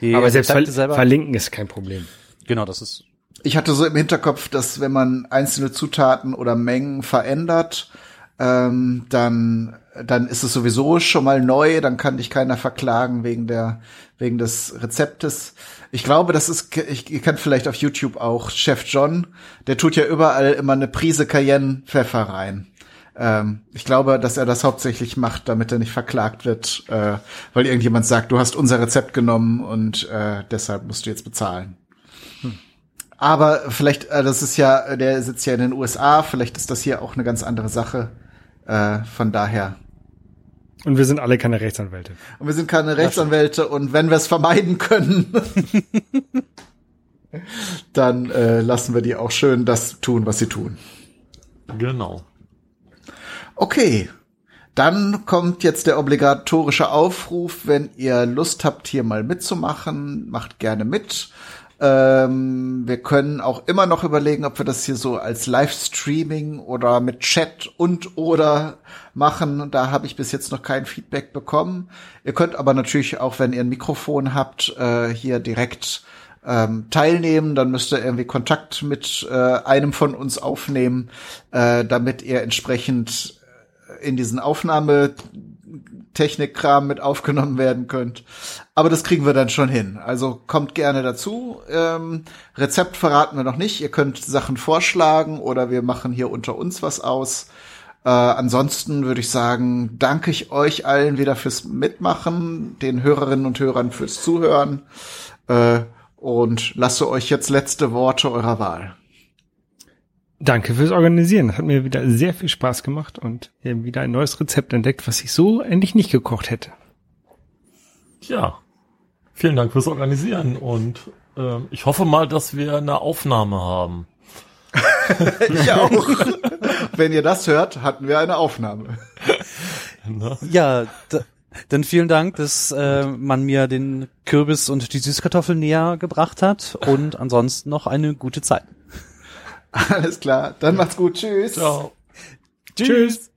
die Aber selbst ver selber, verlinken ist kein Problem. Genau, das ist. Ich hatte so im Hinterkopf, dass wenn man einzelne Zutaten oder Mengen verändert, ähm, dann dann ist es sowieso schon mal neu, dann kann dich keiner verklagen wegen der wegen des Rezeptes. Ich glaube, das ist ich, ihr kennt vielleicht auf YouTube auch Chef John, der tut ja überall immer eine Prise Cayenne Pfeffer rein. Ähm, ich glaube, dass er das hauptsächlich macht, damit er nicht verklagt wird, äh, weil irgendjemand sagt, du hast unser Rezept genommen und äh, deshalb musst du jetzt bezahlen. Hm. Aber vielleicht, äh, das ist ja, der sitzt ja in den USA, vielleicht ist das hier auch eine ganz andere Sache. Äh, von daher. Und wir sind alle keine Rechtsanwälte. Und wir sind keine Rechtsanwälte und wenn wir es vermeiden können, dann äh, lassen wir die auch schön das tun, was sie tun. Genau. Okay, dann kommt jetzt der obligatorische Aufruf, wenn ihr Lust habt, hier mal mitzumachen, macht gerne mit. Ähm, wir können auch immer noch überlegen, ob wir das hier so als Livestreaming oder mit Chat und oder machen. Da habe ich bis jetzt noch kein Feedback bekommen. Ihr könnt aber natürlich auch, wenn ihr ein Mikrofon habt, äh, hier direkt ähm, teilnehmen. Dann müsst ihr irgendwie Kontakt mit äh, einem von uns aufnehmen, äh, damit ihr entsprechend in diesen Aufnahmetechnikkram mit aufgenommen werden könnt. Aber das kriegen wir dann schon hin. Also kommt gerne dazu. Ähm, Rezept verraten wir noch nicht. Ihr könnt Sachen vorschlagen oder wir machen hier unter uns was aus. Äh, ansonsten würde ich sagen, danke ich euch allen wieder fürs Mitmachen, den Hörerinnen und Hörern fürs Zuhören äh, und lasse euch jetzt letzte Worte eurer Wahl. Danke fürs Organisieren. Das hat mir wieder sehr viel Spaß gemacht und wieder ein neues Rezept entdeckt, was ich so endlich nicht gekocht hätte. Ja, vielen Dank fürs Organisieren und äh, ich hoffe mal, dass wir eine Aufnahme haben. ich auch. Wenn ihr das hört, hatten wir eine Aufnahme. Ne? Ja, da, dann vielen Dank, dass äh, man mir den Kürbis und die Süßkartoffel näher gebracht hat und ansonsten noch eine gute Zeit. Alles klar. Dann macht's gut. Tschüss. Ciao. Tschüss. Tschüss.